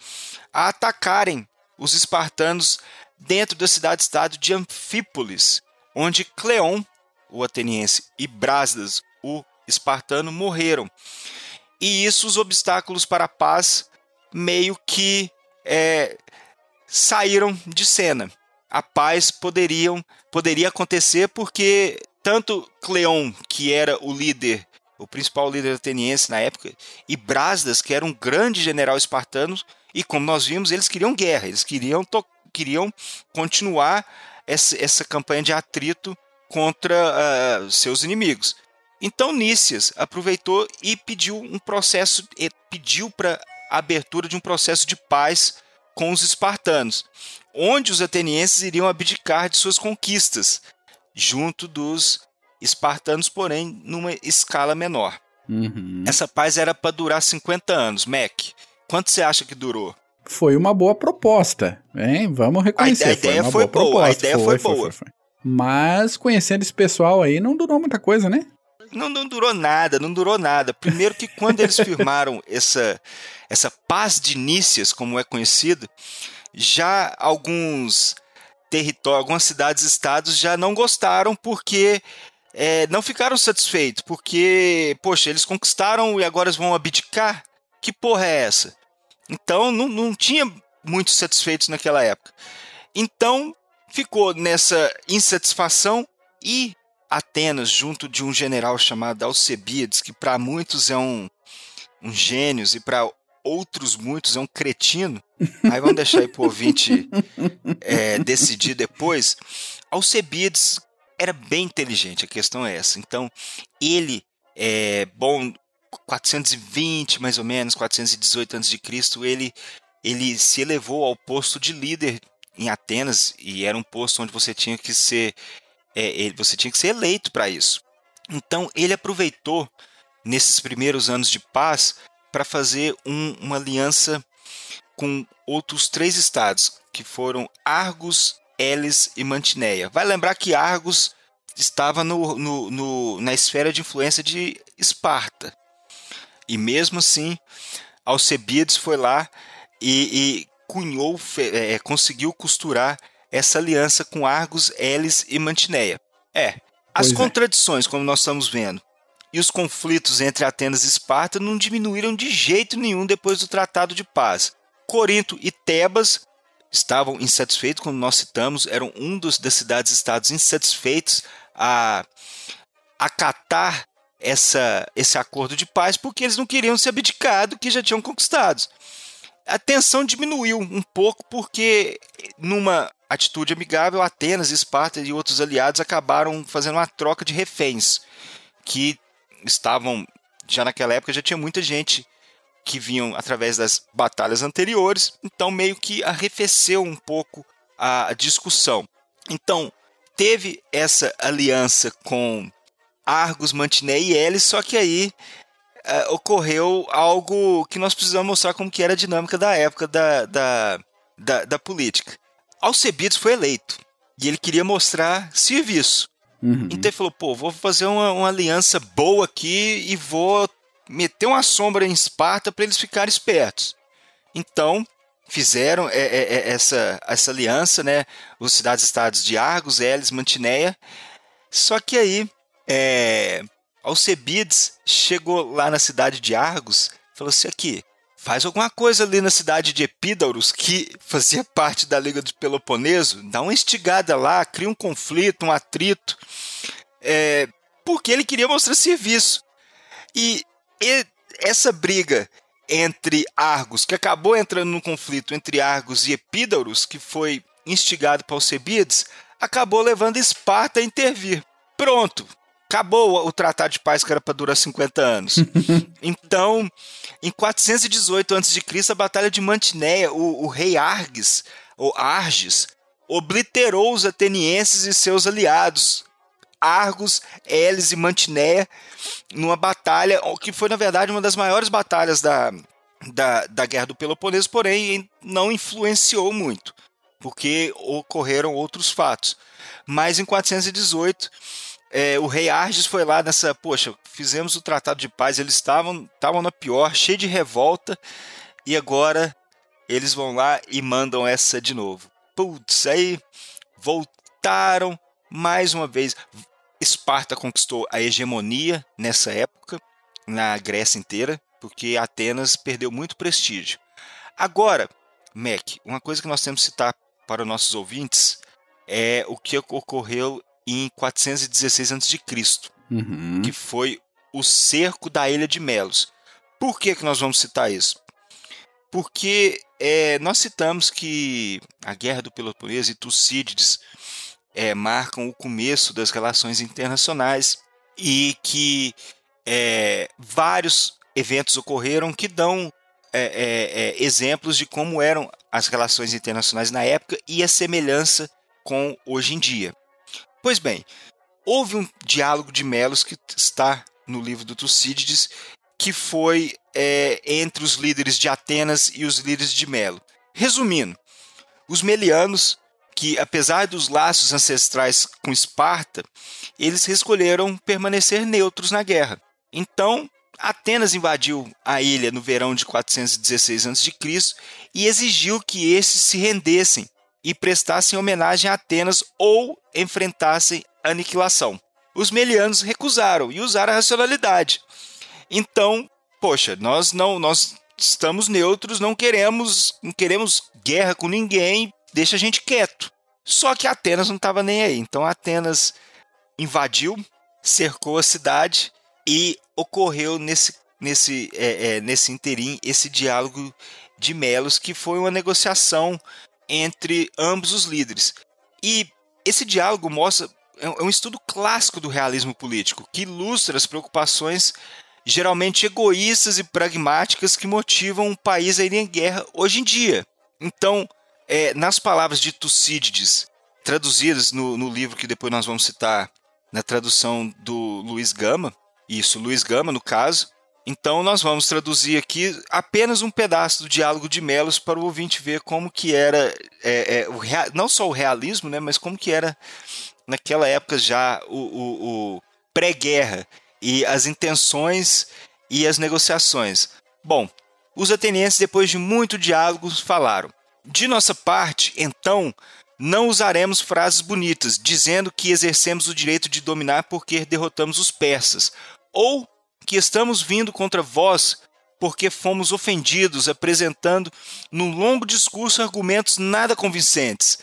a atacarem os espartanos dentro da cidade-estado de Anfípolis, onde Cleon, o ateniense, e Brasdas, o espartano, morreram. E isso, os obstáculos para a paz, meio que é, saíram de cena a paz poderiam, poderia acontecer porque tanto Cleon, que era o líder, o principal líder ateniense na época, e Brasdas, que era um grande general espartano, e como nós vimos, eles queriam guerra, eles queriam, queriam continuar essa, essa campanha de atrito contra uh, seus inimigos. Então Nícias aproveitou e pediu um processo, pediu para abertura de um processo de paz com os espartanos onde os atenienses iriam abdicar de suas conquistas, junto dos espartanos, porém numa escala menor. Uhum. Essa paz era para durar 50 anos. Mac, quanto você acha que durou? Foi uma boa proposta, hein? Vamos reconhecer. A, ideia foi, foi boa, proposta. a ideia foi, foi boa. Foi, Mas conhecendo esse pessoal aí, não durou muita coisa, né? Não, não durou nada, não durou nada. Primeiro que quando eles firmaram essa, essa paz de Nícias, como é conhecido, já alguns territórios, algumas cidades-estados já não gostaram porque é, não ficaram satisfeitos, porque, poxa, eles conquistaram e agora eles vão abdicar? Que porra é essa? Então não, não tinha muitos satisfeitos naquela época. Então ficou nessa insatisfação e Atenas, junto de um general chamado Alcebiades, que para muitos é um, um gênio e para outros muitos é um cretino, aí vamos deixar aí pro ouvinte é, decidir depois. Alcebiades era bem inteligente, a questão é essa. Então, ele, é, bom, 420 mais ou menos, 418 a.C., ele, ele se elevou ao posto de líder em Atenas, e era um posto onde você tinha que ser, é, você tinha que ser eleito para isso. Então, ele aproveitou nesses primeiros anos de paz para fazer um, uma aliança com outros três estados, que foram Argos, Elis e Mantineia. Vai lembrar que Argos estava no, no, no, na esfera de influência de Esparta. E mesmo assim, Alcebiades foi lá e, e cunhou, é, conseguiu costurar essa aliança com Argos, Elis e Mantineia. É, as pois é. contradições, é. como nós estamos vendo, e os conflitos entre Atenas e Esparta não diminuíram de jeito nenhum depois do Tratado de Paz. Corinto e Tebas estavam insatisfeitos, como nós citamos, eram um dos das cidades-estados insatisfeitos a acatar essa, esse acordo de paz porque eles não queriam se abdicar do que já tinham conquistado. A tensão diminuiu um pouco porque, numa atitude amigável, Atenas, Esparta e outros aliados acabaram fazendo uma troca de reféns, que estavam já naquela época já tinha muita gente que vinham através das batalhas anteriores, então meio que arrefeceu um pouco a discussão. Então, teve essa aliança com Argos, Mantiné e Elis, só que aí uh, ocorreu algo que nós precisamos mostrar como que era a dinâmica da época da, da, da, da política. Alcebiades foi eleito e ele queria mostrar serviço. Uhum. Então ele falou, pô, vou fazer uma, uma aliança boa aqui e vou meter uma sombra em Esparta para eles ficarem espertos. Então, fizeram é, é, essa, essa aliança, né? Os cidades-estados de Argos, Elis, Mantineia. Só que aí, é, chegou lá na cidade de Argos, falou assim: aqui, faz alguma coisa ali na cidade de Epídaurus, que fazia parte da Liga do Peloponeso, dá uma instigada lá, cria um conflito, um atrito, é, porque ele queria mostrar serviço. E, e essa briga entre Argos, que acabou entrando num conflito entre Argos e Epídaurus, que foi instigado por Alcebiades, acabou levando Esparta a intervir. Pronto, acabou o tratado de paz que era para durar 50 anos. então, em 418 a.C., a Batalha de Mantineia, o, o rei Arges, ou Arges, obliterou os atenienses e seus aliados, Argos, Elis e Mantineia, numa batalha que foi, na verdade, uma das maiores batalhas da, da, da Guerra do Peloponeso, porém não influenciou muito, porque ocorreram outros fatos. Mas em 418, é, o rei Arges foi lá nessa, poxa, fizemos o tratado de paz, eles estavam estavam na pior, cheio de revolta, e agora eles vão lá e mandam essa de novo. Putz, aí voltaram mais uma vez. Esparta conquistou a hegemonia nessa época, na Grécia inteira, porque Atenas perdeu muito prestígio. Agora, Mac, uma coisa que nós temos que citar para os nossos ouvintes é o que ocorreu em 416 a.C., uhum. que foi o cerco da Ilha de Melos. Por que, que nós vamos citar isso? Porque é, nós citamos que a Guerra do Peloponeso e Tucídides é, marcam o começo das relações internacionais e que é, vários eventos ocorreram que dão é, é, é, exemplos de como eram as relações internacionais na época e a semelhança com hoje em dia. Pois bem, houve um diálogo de Melos que está no livro do Tucídides, que foi é, entre os líderes de Atenas e os líderes de Melo. Resumindo, os melianos, que apesar dos laços ancestrais com Esparta, eles escolheram permanecer neutros na guerra. Então, Atenas invadiu a ilha no verão de 416 a.C. e exigiu que esses se rendessem e prestassem homenagem a Atenas ou enfrentassem aniquilação. Os melianos recusaram e usaram a racionalidade. Então, poxa, nós não nós estamos neutros, não queremos não queremos guerra com ninguém, deixa a gente quieto. Só que Atenas não estava nem aí. Então Atenas invadiu, cercou a cidade e ocorreu nesse nesse é, é, nesse interim esse diálogo de Melos que foi uma negociação entre ambos os líderes. E esse diálogo mostra é, é um estudo clássico do realismo político, que ilustra as preocupações geralmente egoístas e pragmáticas que motivam um país a ir em guerra hoje em dia. Então, é, nas palavras de Tucídides, traduzidas no, no, livro que depois nós vamos citar, na tradução do Luiz Gama, isso, Luiz Gama no caso, então nós vamos traduzir aqui apenas um pedaço do diálogo de Melos para o ouvinte ver como que era é, é, o, não só o realismo, né, mas como que era naquela época já o, o, o pré-guerra e as intenções e as negociações. Bom, os atenienses depois de muito diálogo falaram: de nossa parte, então não usaremos frases bonitas, dizendo que exercemos o direito de dominar porque derrotamos os persas, ou que estamos vindo contra vós porque fomos ofendidos, apresentando num longo discurso argumentos nada convincentes.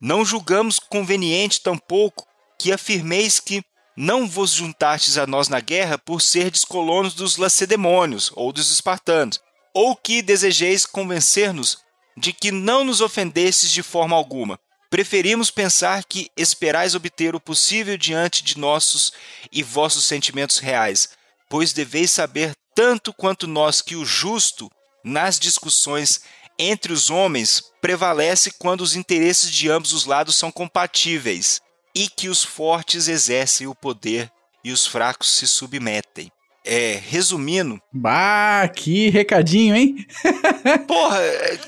Não julgamos conveniente tampouco que afirmeis que não vos juntastes a nós na guerra por serdes colonos dos lacedemônios ou dos espartanos, ou que desejeis convencer-nos de que não nos ofendestes de forma alguma. Preferimos pensar que esperais obter o possível diante de nossos e vossos sentimentos reais pois deveis saber tanto quanto nós que o justo, nas discussões entre os homens, prevalece quando os interesses de ambos os lados são compatíveis, e que os fortes exercem o poder e os fracos se submetem. É, resumindo. Bah, que recadinho, hein? Porra,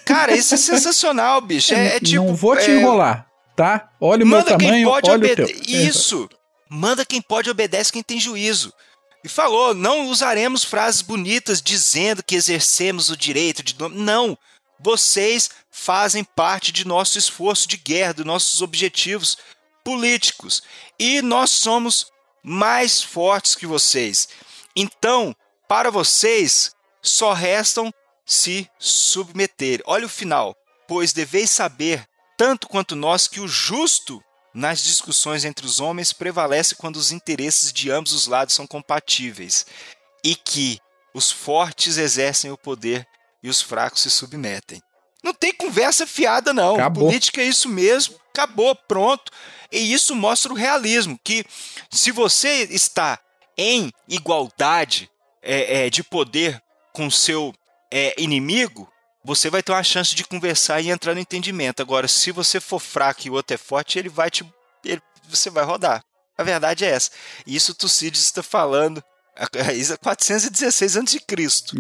cara, isso é sensacional, bicho. É, é tipo. Não vou te é... enrolar, tá? Olha o meu tamanho, olha obede... o teu. Isso! Manda quem pode, obedece quem tem juízo e falou: não usaremos frases bonitas dizendo que exercemos o direito de. Não! Vocês fazem parte de nosso esforço de guerra, dos nossos objetivos políticos. E nós somos mais fortes que vocês. Então, para vocês, só restam se submeter. Olha o final. Pois deveis saber, tanto quanto nós, que o justo nas discussões entre os homens prevalece quando os interesses de ambos os lados são compatíveis, e que os fortes exercem o poder e os fracos se submetem. Não tem conversa fiada, não. Acabou. Política é isso mesmo, acabou, pronto. E isso mostra o realismo, que se você está em igualdade é, é, de poder com seu é, inimigo, você vai ter uma chance de conversar e entrar no entendimento. Agora, se você for fraco e o outro é forte, ele vai te. Ele, você vai rodar. A verdade é essa. Isso Tucídides está falando há 416 a.C.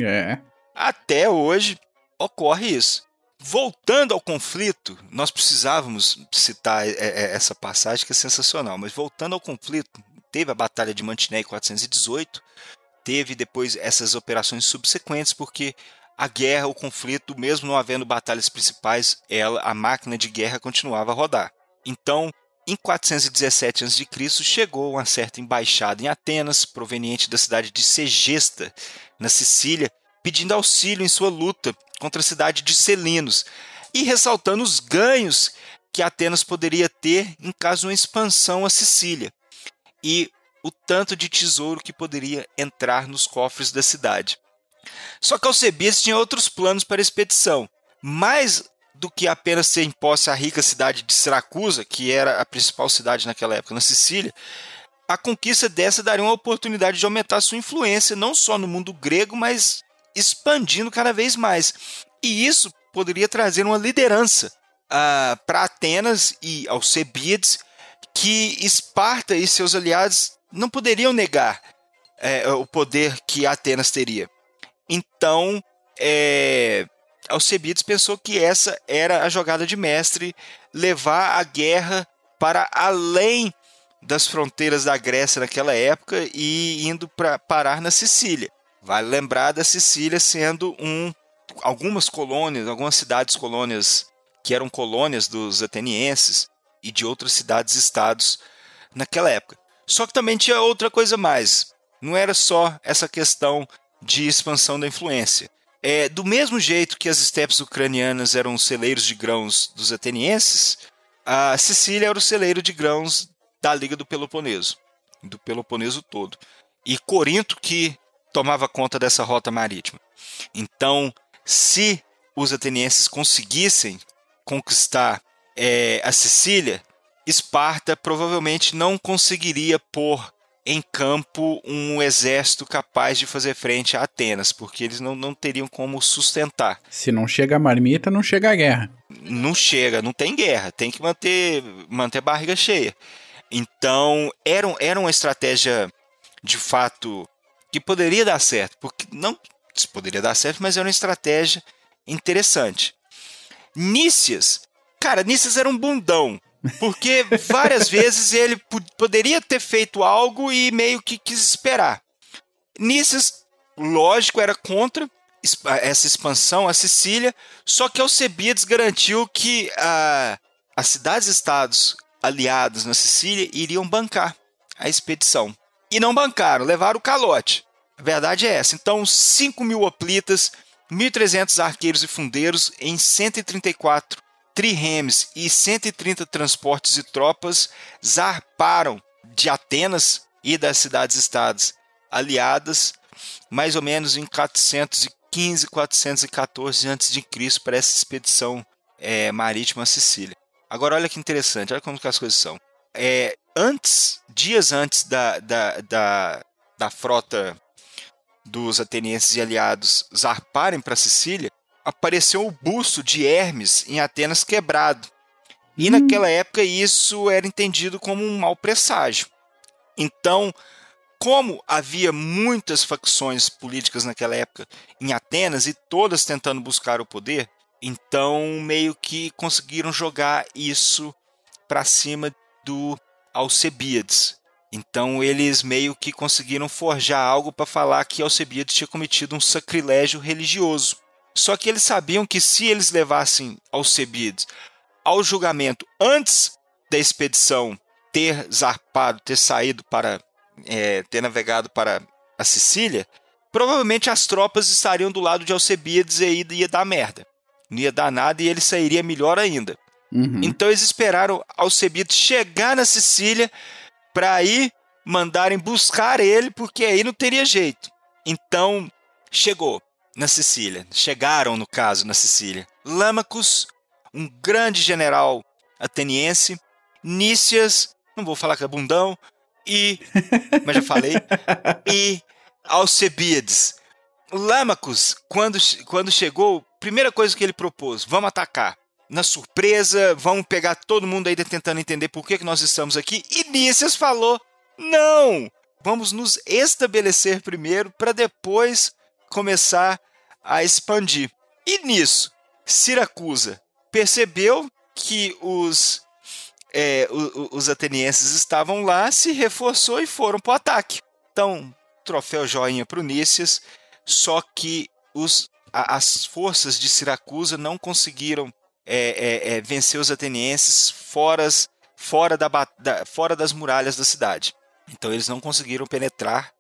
É. Até hoje ocorre isso. Voltando ao conflito, nós precisávamos citar é, é, essa passagem que é sensacional, mas voltando ao conflito, teve a Batalha de Mantiné em 418, teve depois essas operações subsequentes, porque a guerra, o conflito, mesmo não havendo batalhas principais, ela, a máquina de guerra continuava a rodar. Então, em 417 a.C., chegou uma certa embaixada em Atenas, proveniente da cidade de Segesta, na Sicília, pedindo auxílio em sua luta contra a cidade de Selinos e ressaltando os ganhos que Atenas poderia ter em caso de uma expansão à Sicília e o tanto de tesouro que poderia entrar nos cofres da cidade. Só que Alcebiades tinha outros planos para a expedição. Mais do que apenas ser imposta à rica cidade de Siracusa, que era a principal cidade naquela época na Sicília, a conquista dessa daria uma oportunidade de aumentar sua influência não só no mundo grego, mas expandindo cada vez mais. E isso poderia trazer uma liderança uh, para Atenas e Alcebiades que Esparta e seus aliados não poderiam negar é, o poder que Atenas teria. Então, é, Alcebiades pensou que essa era a jogada de mestre, levar a guerra para além das fronteiras da Grécia naquela época e indo para parar na Sicília. Vale lembrar da Sicília sendo um algumas colônias, algumas cidades colônias que eram colônias dos atenienses e de outras cidades estados naquela época. Só que também tinha outra coisa mais. Não era só essa questão de expansão da influência. É, do mesmo jeito que as estepes ucranianas eram celeiros de grãos dos atenienses, a Sicília era o celeiro de grãos da Liga do Peloponeso, do Peloponeso todo. E Corinto que tomava conta dessa rota marítima. Então, se os atenienses conseguissem conquistar é, a Sicília, Esparta provavelmente não conseguiria pôr em campo um exército capaz de fazer frente a Atenas, porque eles não, não teriam como sustentar. Se não chega a marmita, não chega a guerra. Não chega, não tem guerra, tem que manter, manter a barriga cheia. Então, era, era uma estratégia de fato que poderia dar certo, porque não poderia dar certo, mas era uma estratégia interessante. Nícias, cara, Nícias era um bundão. Porque várias vezes ele poderia ter feito algo e meio que quis esperar. Nícias, lógico, era contra essa expansão, a Sicília, só que Alcebiades garantiu que as cidades-estados aliadas na Sicília iriam bancar a expedição. E não bancaram, levaram o calote. A verdade é essa. Então, 5 mil hoplitas, 1.300 arqueiros e fundeiros em 134 triremes e 130 transportes e tropas zarparam de Atenas e das cidades-estados aliadas mais ou menos em 415, 414 a.C. para essa expedição é, marítima à Sicília. Agora olha que interessante, olha como que as coisas são. É, antes, dias antes da, da, da, da frota dos atenienses e aliados zarparem para Sicília, apareceu o busto de Hermes em Atenas quebrado. E hum. naquela época isso era entendido como um mau presságio. Então, como havia muitas facções políticas naquela época em Atenas e todas tentando buscar o poder, então meio que conseguiram jogar isso para cima do Alcebiades. Então eles meio que conseguiram forjar algo para falar que Alcebiades tinha cometido um sacrilégio religioso. Só que eles sabiam que se eles levassem Alcebiades ao julgamento antes da expedição ter zarpado, ter saído para é, ter navegado para a Sicília, provavelmente as tropas estariam do lado de Alcebiades e aí ia dar merda. Não ia dar nada e ele sairia melhor ainda. Uhum. Então eles esperaram Alcebiades chegar na Sicília para aí mandarem buscar ele, porque aí não teria jeito. Então chegou na Sicília, chegaram no caso na Sicília. Lamacus, um grande general ateniense, Nícias, não vou falar que é bundão, e. Mas já falei. e Alcebiades. Lamacus, quando, quando chegou, primeira coisa que ele propôs: vamos atacar. Na surpresa, vamos pegar todo mundo aí tentando entender por que, que nós estamos aqui. E Nícias falou: não! Vamos nos estabelecer primeiro para depois começar a expandir. E nisso, Siracusa percebeu que os é, os atenienses estavam lá, se reforçou e foram para o ataque. Então, troféu joinha para o Nícias, só que os, a, as forças de Siracusa não conseguiram é, é, é vencer os atenienses fora, fora, da, da, fora das muralhas da cidade. Então, eles não conseguiram penetrar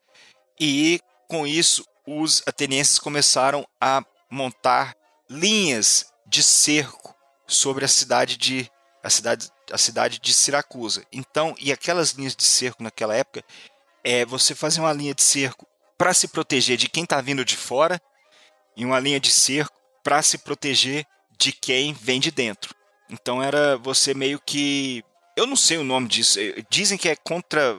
e, com isso, os atenienses começaram a montar linhas de cerco sobre a cidade de a cidade a cidade de Siracusa. Então, e aquelas linhas de cerco naquela época, é você fazer uma linha de cerco para se proteger de quem está vindo de fora e uma linha de cerco para se proteger de quem vem de dentro. Então era você meio que eu não sei o nome disso. Dizem que é contra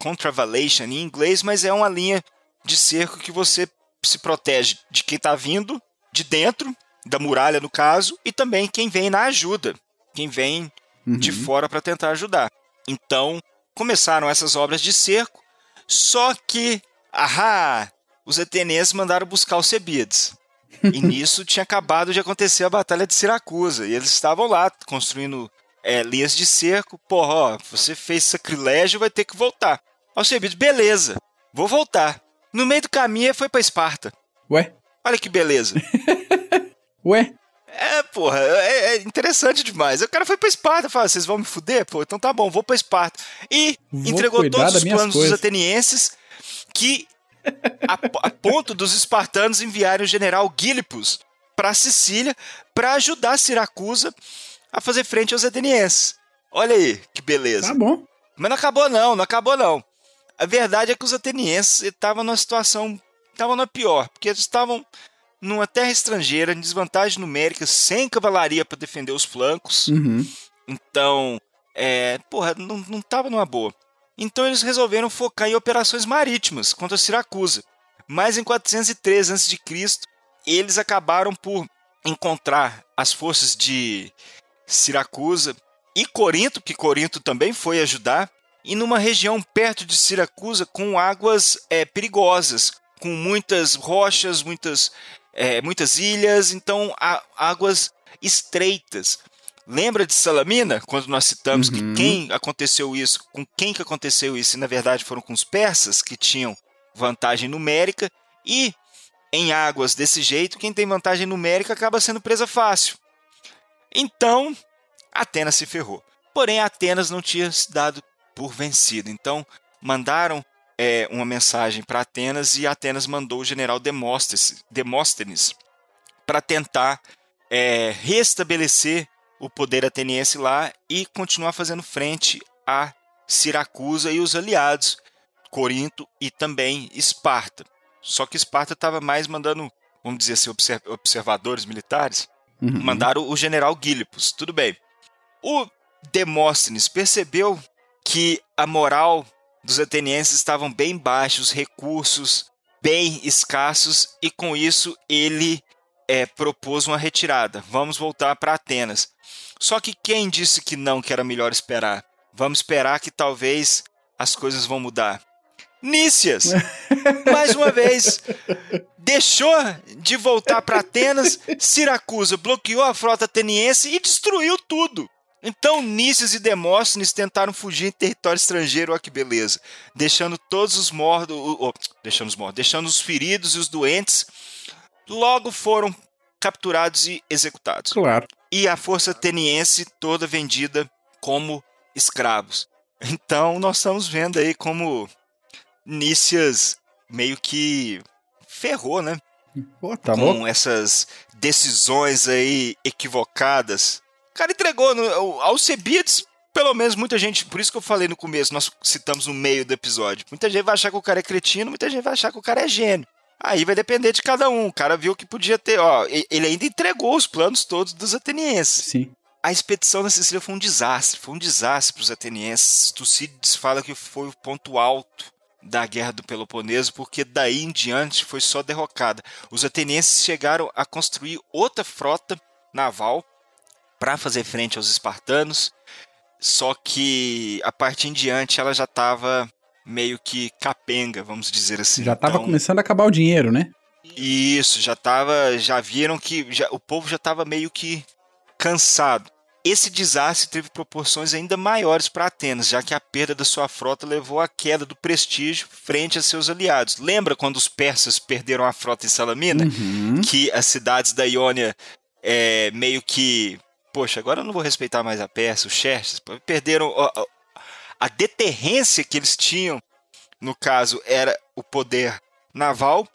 contravallation em inglês, mas é uma linha de cerco que você se protege de quem está vindo de dentro da muralha no caso e também quem vem na ajuda, quem vem uhum. de fora para tentar ajudar. Então, começaram essas obras de cerco, só que, ahá, os atenienses mandaram buscar os Cebides. e nisso tinha acabado de acontecer a Batalha de Siracusa. E eles estavam lá construindo é, linhas de cerco. Porra, ó, você fez sacrilégio, vai ter que voltar. Alcebiades, beleza, vou voltar. No meio do caminho foi para Esparta. Ué? Olha que beleza. Ué? É, porra, é, é, interessante demais. O cara foi pra Esparta, falou: vocês vão me fuder? Pô, então tá bom, vou pra Esparta. E vou entregou todos os planos coisas. dos atenienses que, a, a, ponto dos espartanos enviarem o general Gilipus pra Sicília para ajudar Siracusa a fazer frente aos atenienses. Olha aí, que beleza. Tá bom. Mas não acabou não, não acabou não. A verdade é que os atenienses estavam numa situação, estavam na pior, porque eles estavam numa terra estrangeira, em desvantagem numérica, sem cavalaria para defender os flancos. Uhum. Então, é, porra, não, não tava numa boa. Então eles resolveram focar em operações marítimas contra Siracusa. Mas em 403 a.C., eles acabaram por encontrar as forças de Siracusa e Corinto, que Corinto também foi ajudar, e numa região perto de Siracusa com águas é, perigosas, com muitas rochas, muitas é, muitas ilhas, então há águas estreitas. Lembra de Salamina, quando nós citamos uhum. que quem aconteceu isso, com quem que aconteceu isso, e na verdade foram com os persas, que tinham vantagem numérica, e em águas desse jeito, quem tem vantagem numérica acaba sendo presa fácil. Então, Atenas se ferrou. Porém, Atenas não tinha se dado por vencido. Então, mandaram é, uma mensagem para Atenas e Atenas mandou o general Demóstenes, Demóstenes para tentar é, restabelecer o poder ateniense lá e continuar fazendo frente a Siracusa e os aliados, Corinto e também Esparta. Só que Esparta estava mais mandando, vamos dizer assim, observadores militares. Uhum. Mandaram o general Gilipus. Tudo bem. O Demóstenes percebeu que a moral dos atenienses estavam bem baixos, recursos bem escassos, e com isso ele é, propôs uma retirada. Vamos voltar para Atenas. Só que quem disse que não, que era melhor esperar? Vamos esperar que talvez as coisas vão mudar. Nícias, mais uma vez, deixou de voltar para Atenas, Siracusa bloqueou a frota ateniense e destruiu tudo. Então Nícias e Demóstenes tentaram fugir em território estrangeiro, olha que beleza, deixando todos os mortos, oh, deixando os mortos, deixando os feridos e os doentes. Logo foram capturados e executados. Claro. E a força ateniense toda vendida como escravos. Então nós estamos vendo aí como Nícias meio que ferrou, né? Pô, tá com louco. essas decisões aí equivocadas. O cara entregou no, Alcebiades, pelo menos muita gente, por isso que eu falei no começo, nós citamos no meio do episódio. Muita gente vai achar que o cara é cretino, muita gente vai achar que o cara é gênio. Aí vai depender de cada um. O cara viu que podia ter, ó, ele ainda entregou os planos todos dos atenienses. Sim. A expedição na Sicília foi um desastre, foi um desastre para os atenienses. Tucídides fala que foi o ponto alto da Guerra do Peloponeso, porque daí em diante foi só derrocada. Os atenienses chegaram a construir outra frota naval para fazer frente aos espartanos, só que a partir em diante ela já estava meio que capenga, vamos dizer assim. Já estava Então, começando a acabar o dinheiro, né? Isso, já tava, já viram que já- o povo já estava meio que cansado. Esse desastre teve proporções ainda maiores para Atenas, já que a perda da sua frota levou à queda do prestígio frente a seus aliados. Lembra quando os persas perderam a frota em Salamina? Uhum. Que as cidades da Iônia é, meio que. Poxa, agora eu não vou respeitar mais a Pérsia, os Xerxes. Perderam. ó, a deterrência que eles tinham, no caso, era o poder naval,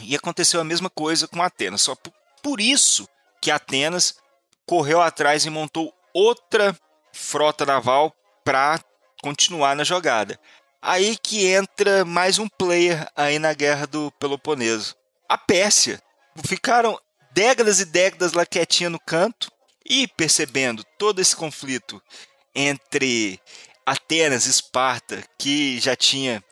e aconteceu a mesma coisa com Atenas. Só por isso que Atenas correu atrás e montou outra frota naval para continuar na jogada. Aí que entra mais um player aí na guerra do Peloponeso. A Pérsia. Ficaram décadas e décadas lá quietinha no canto e percebendo todo esse conflito entre Atenas e Esparta, que já tinha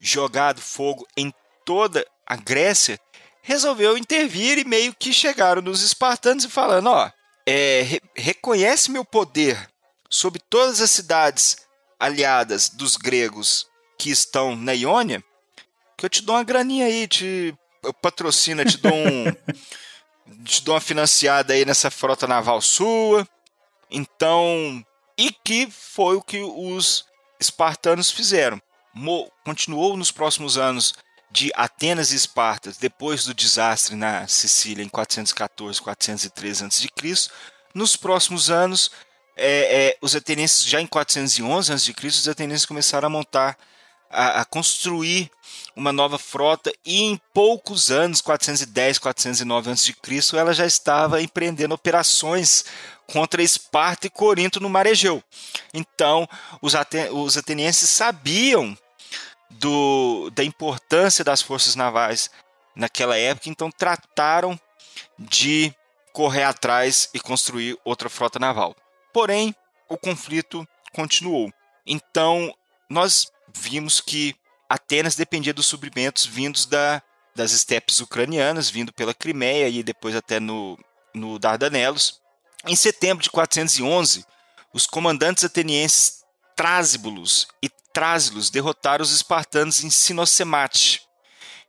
jogado fogo em toda a Grécia, resolveu intervir e meio que chegaram nos espartanos e falando, ó, é, re- reconhece meu poder sobre todas as cidades aliadas dos gregos que estão na Iônia, que eu te dou uma graninha aí, te eu te dou um te dou uma financiada aí nessa frota naval sua. Então, e que foi o que os espartanos fizeram. Mo- continuou nos próximos anos de Atenas e Esparta, depois do desastre na Sicília em 414, 413 a.C. Nos próximos anos, é, é, os atenienses, já em 411 a.C., os atenienses começaram a montar, a, a construir uma nova frota e em poucos anos, 410, 409 a.C., ela já estava empreendendo operações contra Esparta e Corinto no Mar Egeu. Então, os, aten os atenienses sabiam do, da importância das forças navais naquela época, então trataram de correr atrás e construir outra frota naval. Porém, o conflito continuou. Então, nós vimos que Atenas dependia dos suprimentos vindos da, das estepes ucranianas, vindo pela Crimeia e depois até no, no Dardanelos. Em setembro de 411, os comandantes atenienses Trásbulos e Trásilos derrotaram os espartanos em Sinocemate.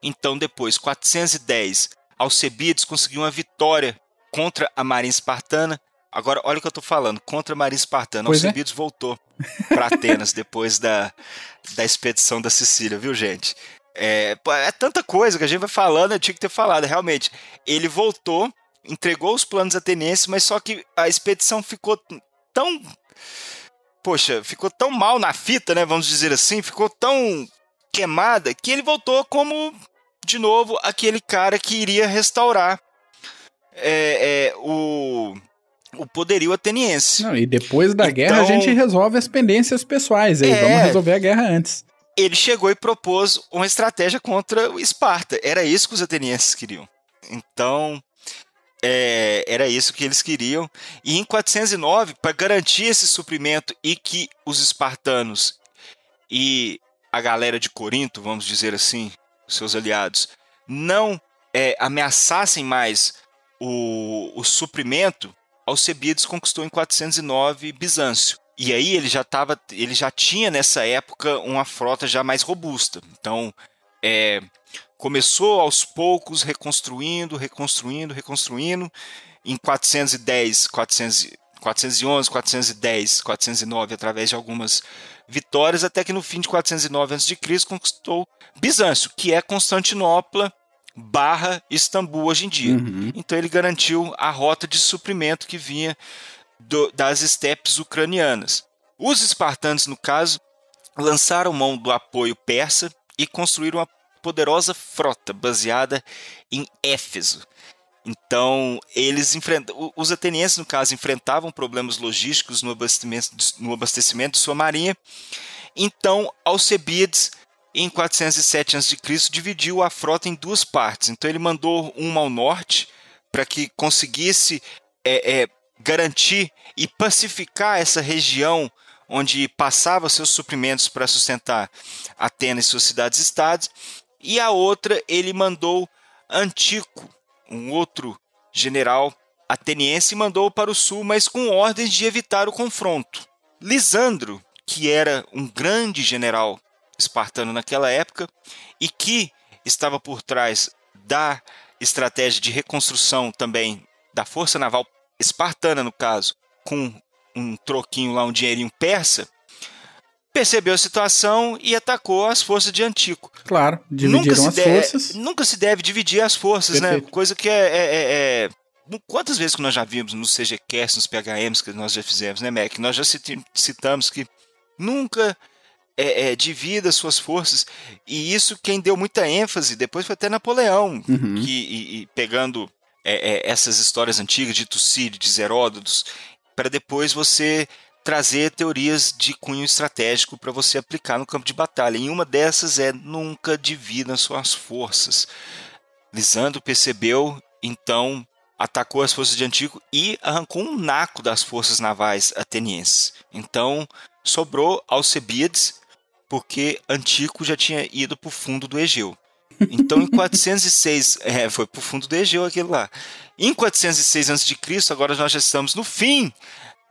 Então, depois, 410, Alcebiades conseguiu uma vitória contra a marinha espartana. Agora, olha o que eu estou falando, contra a marinha espartana. Pois é. Voltou para Atenas depois da, da expedição da Sicília, viu, gente? É, é tanta coisa que a gente vai falando, eu tinha que ter falado. Realmente, ele voltou, entregou os planos atenienses, mas só que a expedição ficou tão. Poxa, ficou tão mal na fita, né? Vamos dizer assim, ficou tão queimada que ele voltou como, de novo, aquele cara que iria restaurar é, é, o, o poderio ateniense. Não, e depois da Então- guerra a gente resolve as pendências pessoais aí. É. Vamos resolver a guerra antes. ele chegou e propôs uma estratégia contra o Esparta. Era isso que os atenienses queriam. Então, é, era isso que eles queriam. E em 409, para garantir esse suprimento e que os espartanos e a galera de Corinto, vamos dizer assim, seus aliados, não é, ameaçassem mais o, o suprimento, Alcebiades conquistou em 409 Bizâncio. E aí ele já tava, ele já tinha nessa época uma frota já mais robusta. Então, é, começou aos poucos reconstruindo, reconstruindo, reconstruindo. Em 410, 400, 411, 410, 409, através de algumas vitórias, até que no fim de 409 a.C. conquistou Bizâncio, que é Constantinopla barra Istambul hoje em dia. Uhum. Então ele garantiu a rota de suprimento que vinha do, das estepes ucranianas. Os espartanos, no caso, lançaram mão do apoio persa e construíram uma poderosa frota baseada em Éfeso. Então, eles enfrentam, os atenienses, no caso, enfrentavam problemas logísticos no abastecimento, no abastecimento de sua marinha. Então, Alcebiades, em 407 a.C., dividiu a frota em duas partes. Então, ele mandou uma ao norte para que conseguisse é, é, garantir e pacificar essa região onde passava seus suprimentos para sustentar Atenas e suas cidades-estados, e a outra ele mandou Antico, um outro general ateniense, mandou para o sul, mas com ordens de evitar o confronto. Lisandro, que era um grande general espartano naquela época e que estava por trás da estratégia de reconstrução também da força naval espartana, no caso, com um troquinho lá, um dinheirinho persa, percebeu a situação e atacou as forças de Antico. Claro, dividiram as deve, forças. Nunca se deve dividir as forças, né? Perfeito. né? Coisa que é, é, é, é, Quantas vezes que nós já vimos nos CGCast, nos PHMs que nós já fizemos, né, Mac? Nós já citamos que nunca é, é, divida suas forças. E isso quem deu muita ênfase depois foi até Napoleão, uhum. que, e, e pegando é, é, essas histórias antigas de Tucídides, Heródotos, para depois você trazer teorias de cunho estratégico para você aplicar no campo de batalha. E uma dessas é nunca divida suas forças. Lisandro percebeu, então atacou as forças de Antigo e arrancou um naco das forças navais atenienses. Então sobrou Alcebiades, porque Antico já tinha ido para o fundo do Egeu. Então, em 406, é, foi para o fundo do Egeu aquilo lá. Em 406 a.C., agora nós já estamos no fim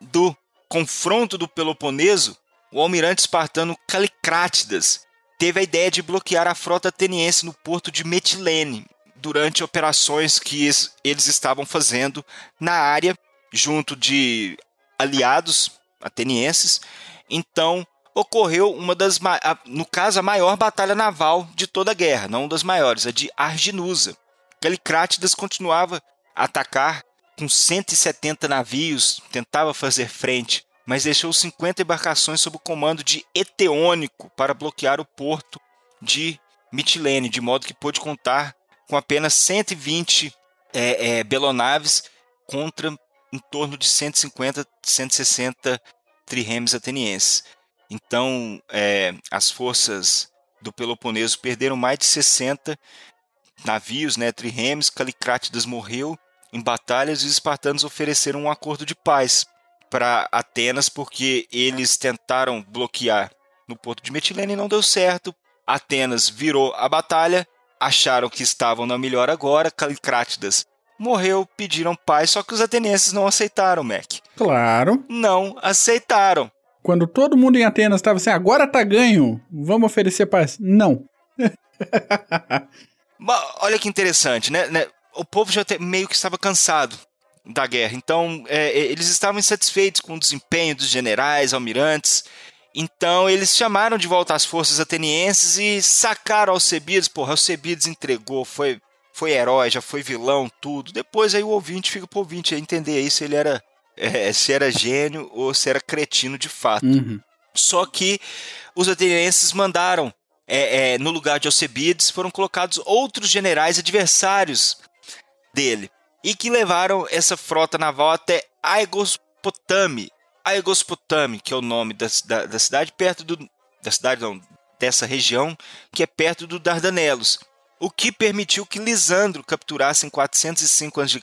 do confronto do Peloponeso, o almirante espartano Calicrátidas teve a ideia de bloquear a frota ateniense no porto de Metilene durante operações que eles estavam fazendo na área junto de aliados atenienses. Então, ocorreu uma das, no caso, a maior batalha naval de toda a guerra, não das maiores, a de Arginusa. Calicrátidas continuava a atacar com 170 navios, tentava fazer frente, mas deixou 50 embarcações sob o comando de Eteônico para bloquear o porto de Mitilene, de modo que pôde contar com apenas 120 é, é, belonaves contra em torno de 150, 160 triremes atenienses. Então, é, as forças do Peloponeso perderam mais de 60 navios, né, triremes, Calicrátidas morreu em batalhas e os espartanos ofereceram um acordo de paz para Atenas porque eles tentaram bloquear no porto de Metilene e não deu certo. Atenas virou a batalha, acharam que estavam na melhor agora, Calicrátidas morreu, pediram paz, só que os atenienses não aceitaram, Mac. Claro. Não aceitaram. Quando todo mundo em Atenas estava assim, agora tá ganho, vamos oferecer paz. Não. Olha que interessante, né? né? O povo já meio que estava cansado da guerra. Então, é, é, eles estavam insatisfeitos com o desempenho dos generais, almirantes. Então, eles chamaram de volta as forças atenienses e sacaram Alcebiades. Porra, Alcebiades entregou, foi, foi herói, já foi vilão, tudo. Depois aí o ouvinte fica pro ouvinte entender aí se ele era é, se era gênio ou se era cretino de fato. Uhum. Só que os atenienses mandaram, é, é, no lugar de Alcebiades, foram colocados outros generais adversários dele e que levaram essa frota naval até Aegospotame. Aegospotame, que é o nome da, da, da cidade, perto do. da cidade, não, dessa região, que é perto do Dardanelos. O que permitiu que Lisandro capturasse em 405 a.C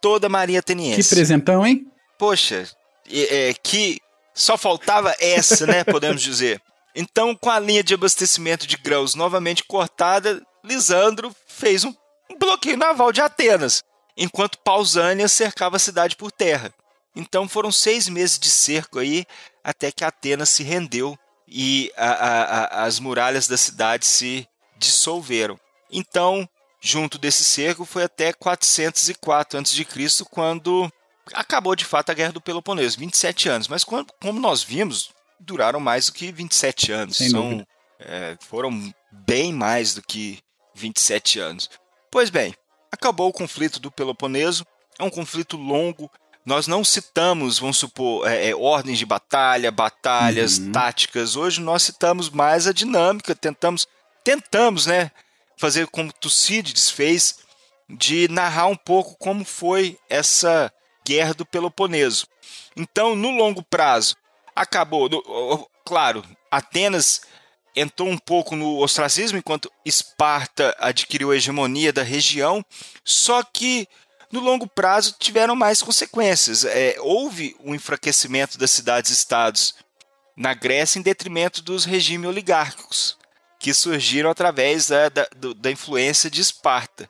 toda a marinha ateniense. Que presentão, hein? Poxa, é, que só faltava essa, né, podemos dizer. Então, com a linha de abastecimento de grãos novamente cortada, Lisandro fez um, um bloqueio naval de Atenas, enquanto Pausânia cercava a cidade por terra. Então foram seis meses de cerco aí, até que Atenas se rendeu e a, a, a, as muralhas da cidade se dissolveram. Então, junto desse cerco foi até 404 a.C., quando acabou de fato a Guerra do Peloponeso, 27 anos. Mas como nós vimos, duraram mais do que 27 anos. São, é, foram bem mais do que 27 anos. Pois bem, acabou o conflito do Peloponeso, é um conflito longo. Nós não citamos, vamos supor, é, é, ordens de batalha, batalhas, uhum. táticas. Hoje nós citamos mais a dinâmica, tentamos, tentamos, né, fazer como Tucídides fez, de narrar um pouco como foi essa guerra do Peloponeso. Então, no longo prazo, acabou. Claro, Atenas entrou um pouco no ostracismo, enquanto Esparta adquiriu a hegemonia da região, só que no longo prazo tiveram mais consequências. É, houve um enfraquecimento das cidades-estados na Grécia em detrimento dos regimes oligárquicos, que surgiram através da, da, da influência de Esparta.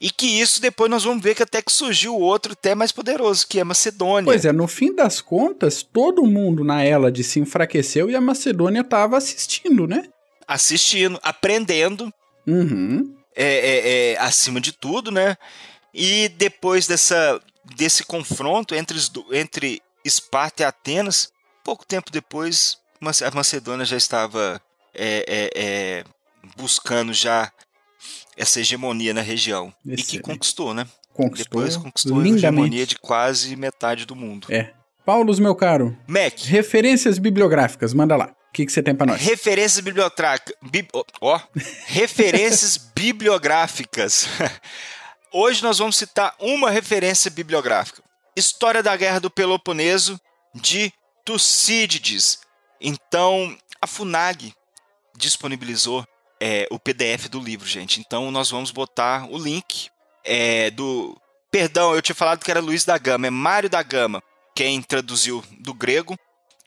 E que isso depois nós vamos ver que até que surgiu outro até mais poderoso, que é a Macedônia. Pois é, no fim das contas, todo mundo na Hélade se enfraqueceu e a Macedônia estava assistindo, né? Assistindo, aprendendo. Uhum. É, é, é, acima de tudo, né? E depois dessa, desse confronto entre, entre Esparta e Atenas, pouco tempo depois, a Macedônia já estava é, é, é, buscando já essa hegemonia na região. Excelente. E que conquistou, né? Conquistou. Depois conquistou lindamente. a hegemonia de quase metade do mundo. É. Paulos, meu caro. Mac. Referências bibliográficas, manda lá. O que, que você tem para nós? Referências bibliográficas. Bi... Ó. Referências bibliográficas. Hoje nós vamos citar uma referência bibliográfica. História da Guerra do Peloponeso, de Tucídides. Então, a FUNAG disponibilizou é, o PDF do livro, gente. Então nós vamos botar o link é, do. Perdão, eu tinha falado que era Luiz da Gama, é Mário da Gama, quem traduziu do grego.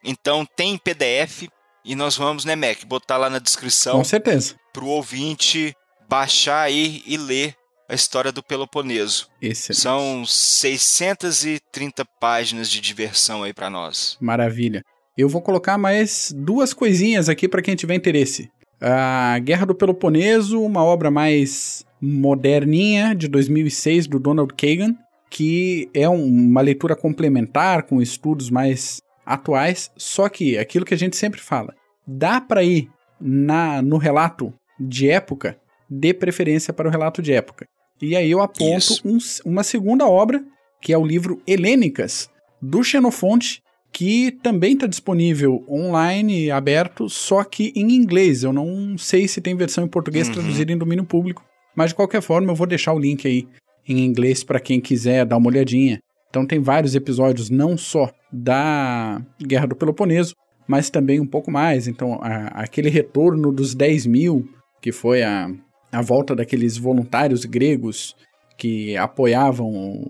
Então tem PDF e nós vamos, né, Mac, botar lá na descrição. Com certeza. Para o ouvinte baixar aí e ler a história do Peloponeso. Excelente. São 630 páginas de diversão aí para nós. Maravilha. Eu vou colocar mais duas coisinhas aqui para quem tiver interesse. A Guerra do Peloponeso, uma obra mais moderninha, de 2006, do Donald Kagan, que é um, uma leitura complementar com estudos mais atuais, só que aquilo que a gente sempre fala, dá para ir na, no relato de época, dê preferência para o relato de época. E aí eu aponto um, uma segunda obra, que é o livro Helênicas, do Xenofonte, que também está disponível online, aberto, só que em inglês. Eu não sei se tem versão em português uhum. traduzida em domínio público, mas de qualquer forma eu vou deixar o link aí em inglês para quem quiser dar uma olhadinha. Então tem vários episódios não só da Guerra do Peloponeso, mas também um pouco mais. Então a, aquele retorno dos 10 mil, que foi a, a volta daqueles voluntários gregos que apoiavam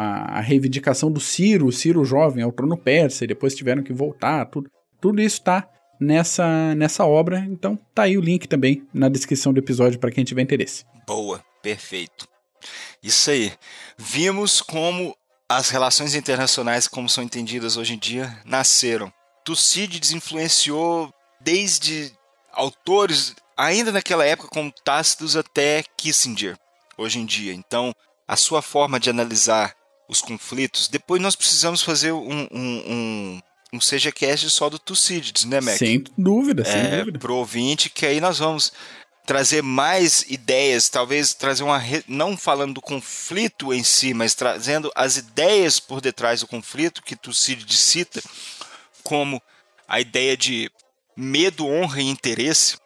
a, a, reivindicação do Ciro, Ciro jovem, ao trono persa, e depois tiveram que voltar, tudo, tudo isso está nessa, nessa obra, então tá aí o link também na descrição do episódio para quem tiver interesse. Boa, perfeito. Isso aí. Vimos como as relações internacionais, como são entendidas hoje em dia, nasceram. Tucídides influenciou desde autores, ainda naquela época, como Tácitos até Kissinger, hoje em dia. Então, a sua forma de analisar os conflitos. Depois nós precisamos fazer um, um, um, um CGCast só do Tucídides, né, Mac? Sem dúvida, sem é, dúvida. Pro ouvinte, que aí nós vamos trazer mais ideias, talvez trazer uma. não falando do conflito em si, mas trazendo as ideias por detrás do conflito que Tucídides cita, como a ideia de medo, honra e interesse,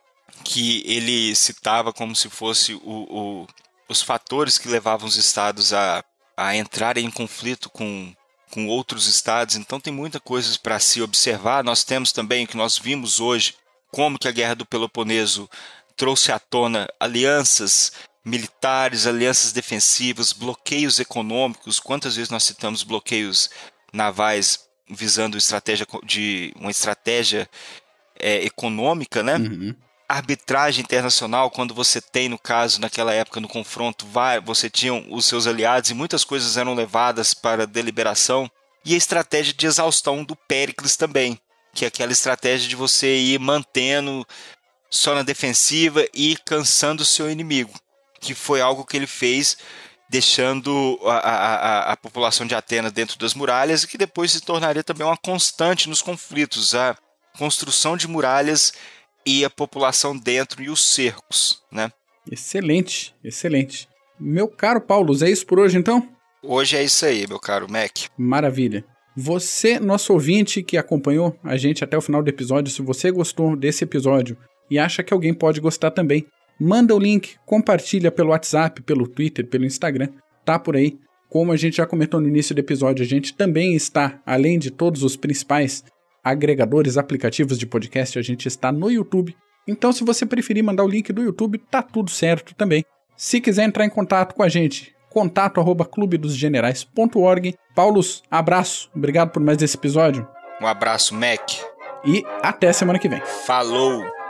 que ele citava como se fosse o, o os fatores que levavam os estados a a entrar em conflito com, com outros estados. Então tem muita coisa para se observar. Nós temos também o que nós vimos hoje, como que a Guerra do Peloponeso trouxe à tona alianças militares, alianças defensivas, bloqueios econômicos. Quantas vezes nós citamos bloqueios navais visando estratégia de uma estratégia é, econômica, né? Uhum arbitragem internacional, quando você tem, no caso, naquela época, no confronto, você tinha os seus aliados e muitas coisas eram levadas para deliberação, e a estratégia de exaustão do Péricles também, que é aquela estratégia de você ir mantendo só na defensiva e cansando o seu inimigo, que foi algo que ele fez deixando a, a, a, população de Atenas dentro das muralhas e que depois se tornaria também uma constante nos conflitos. A construção de muralhas e a população dentro e os cercos, né? Excelente, excelente. Meu caro Paulo, é isso por hoje então? Hoje é isso aí, meu caro Mac. Maravilha. Você, nosso ouvinte que acompanhou a gente até o final do episódio, se você gostou desse episódio e acha que alguém pode gostar também, manda o link, compartilha pelo WhatsApp, pelo Twitter, pelo Instagram, tá por aí. Como a gente já comentou no início do episódio, a gente também está, além de todos os principais agregadores, aplicativos de podcast, a gente está no YouTube. Então, se você preferir mandar o link do YouTube, tá tudo certo também. Se quiser entrar em contato com a gente, contato arroba clubedosgenerais.org. Paulos, abraço. Obrigado por mais esse episódio. Um abraço, Mac. E até semana que vem. Falou!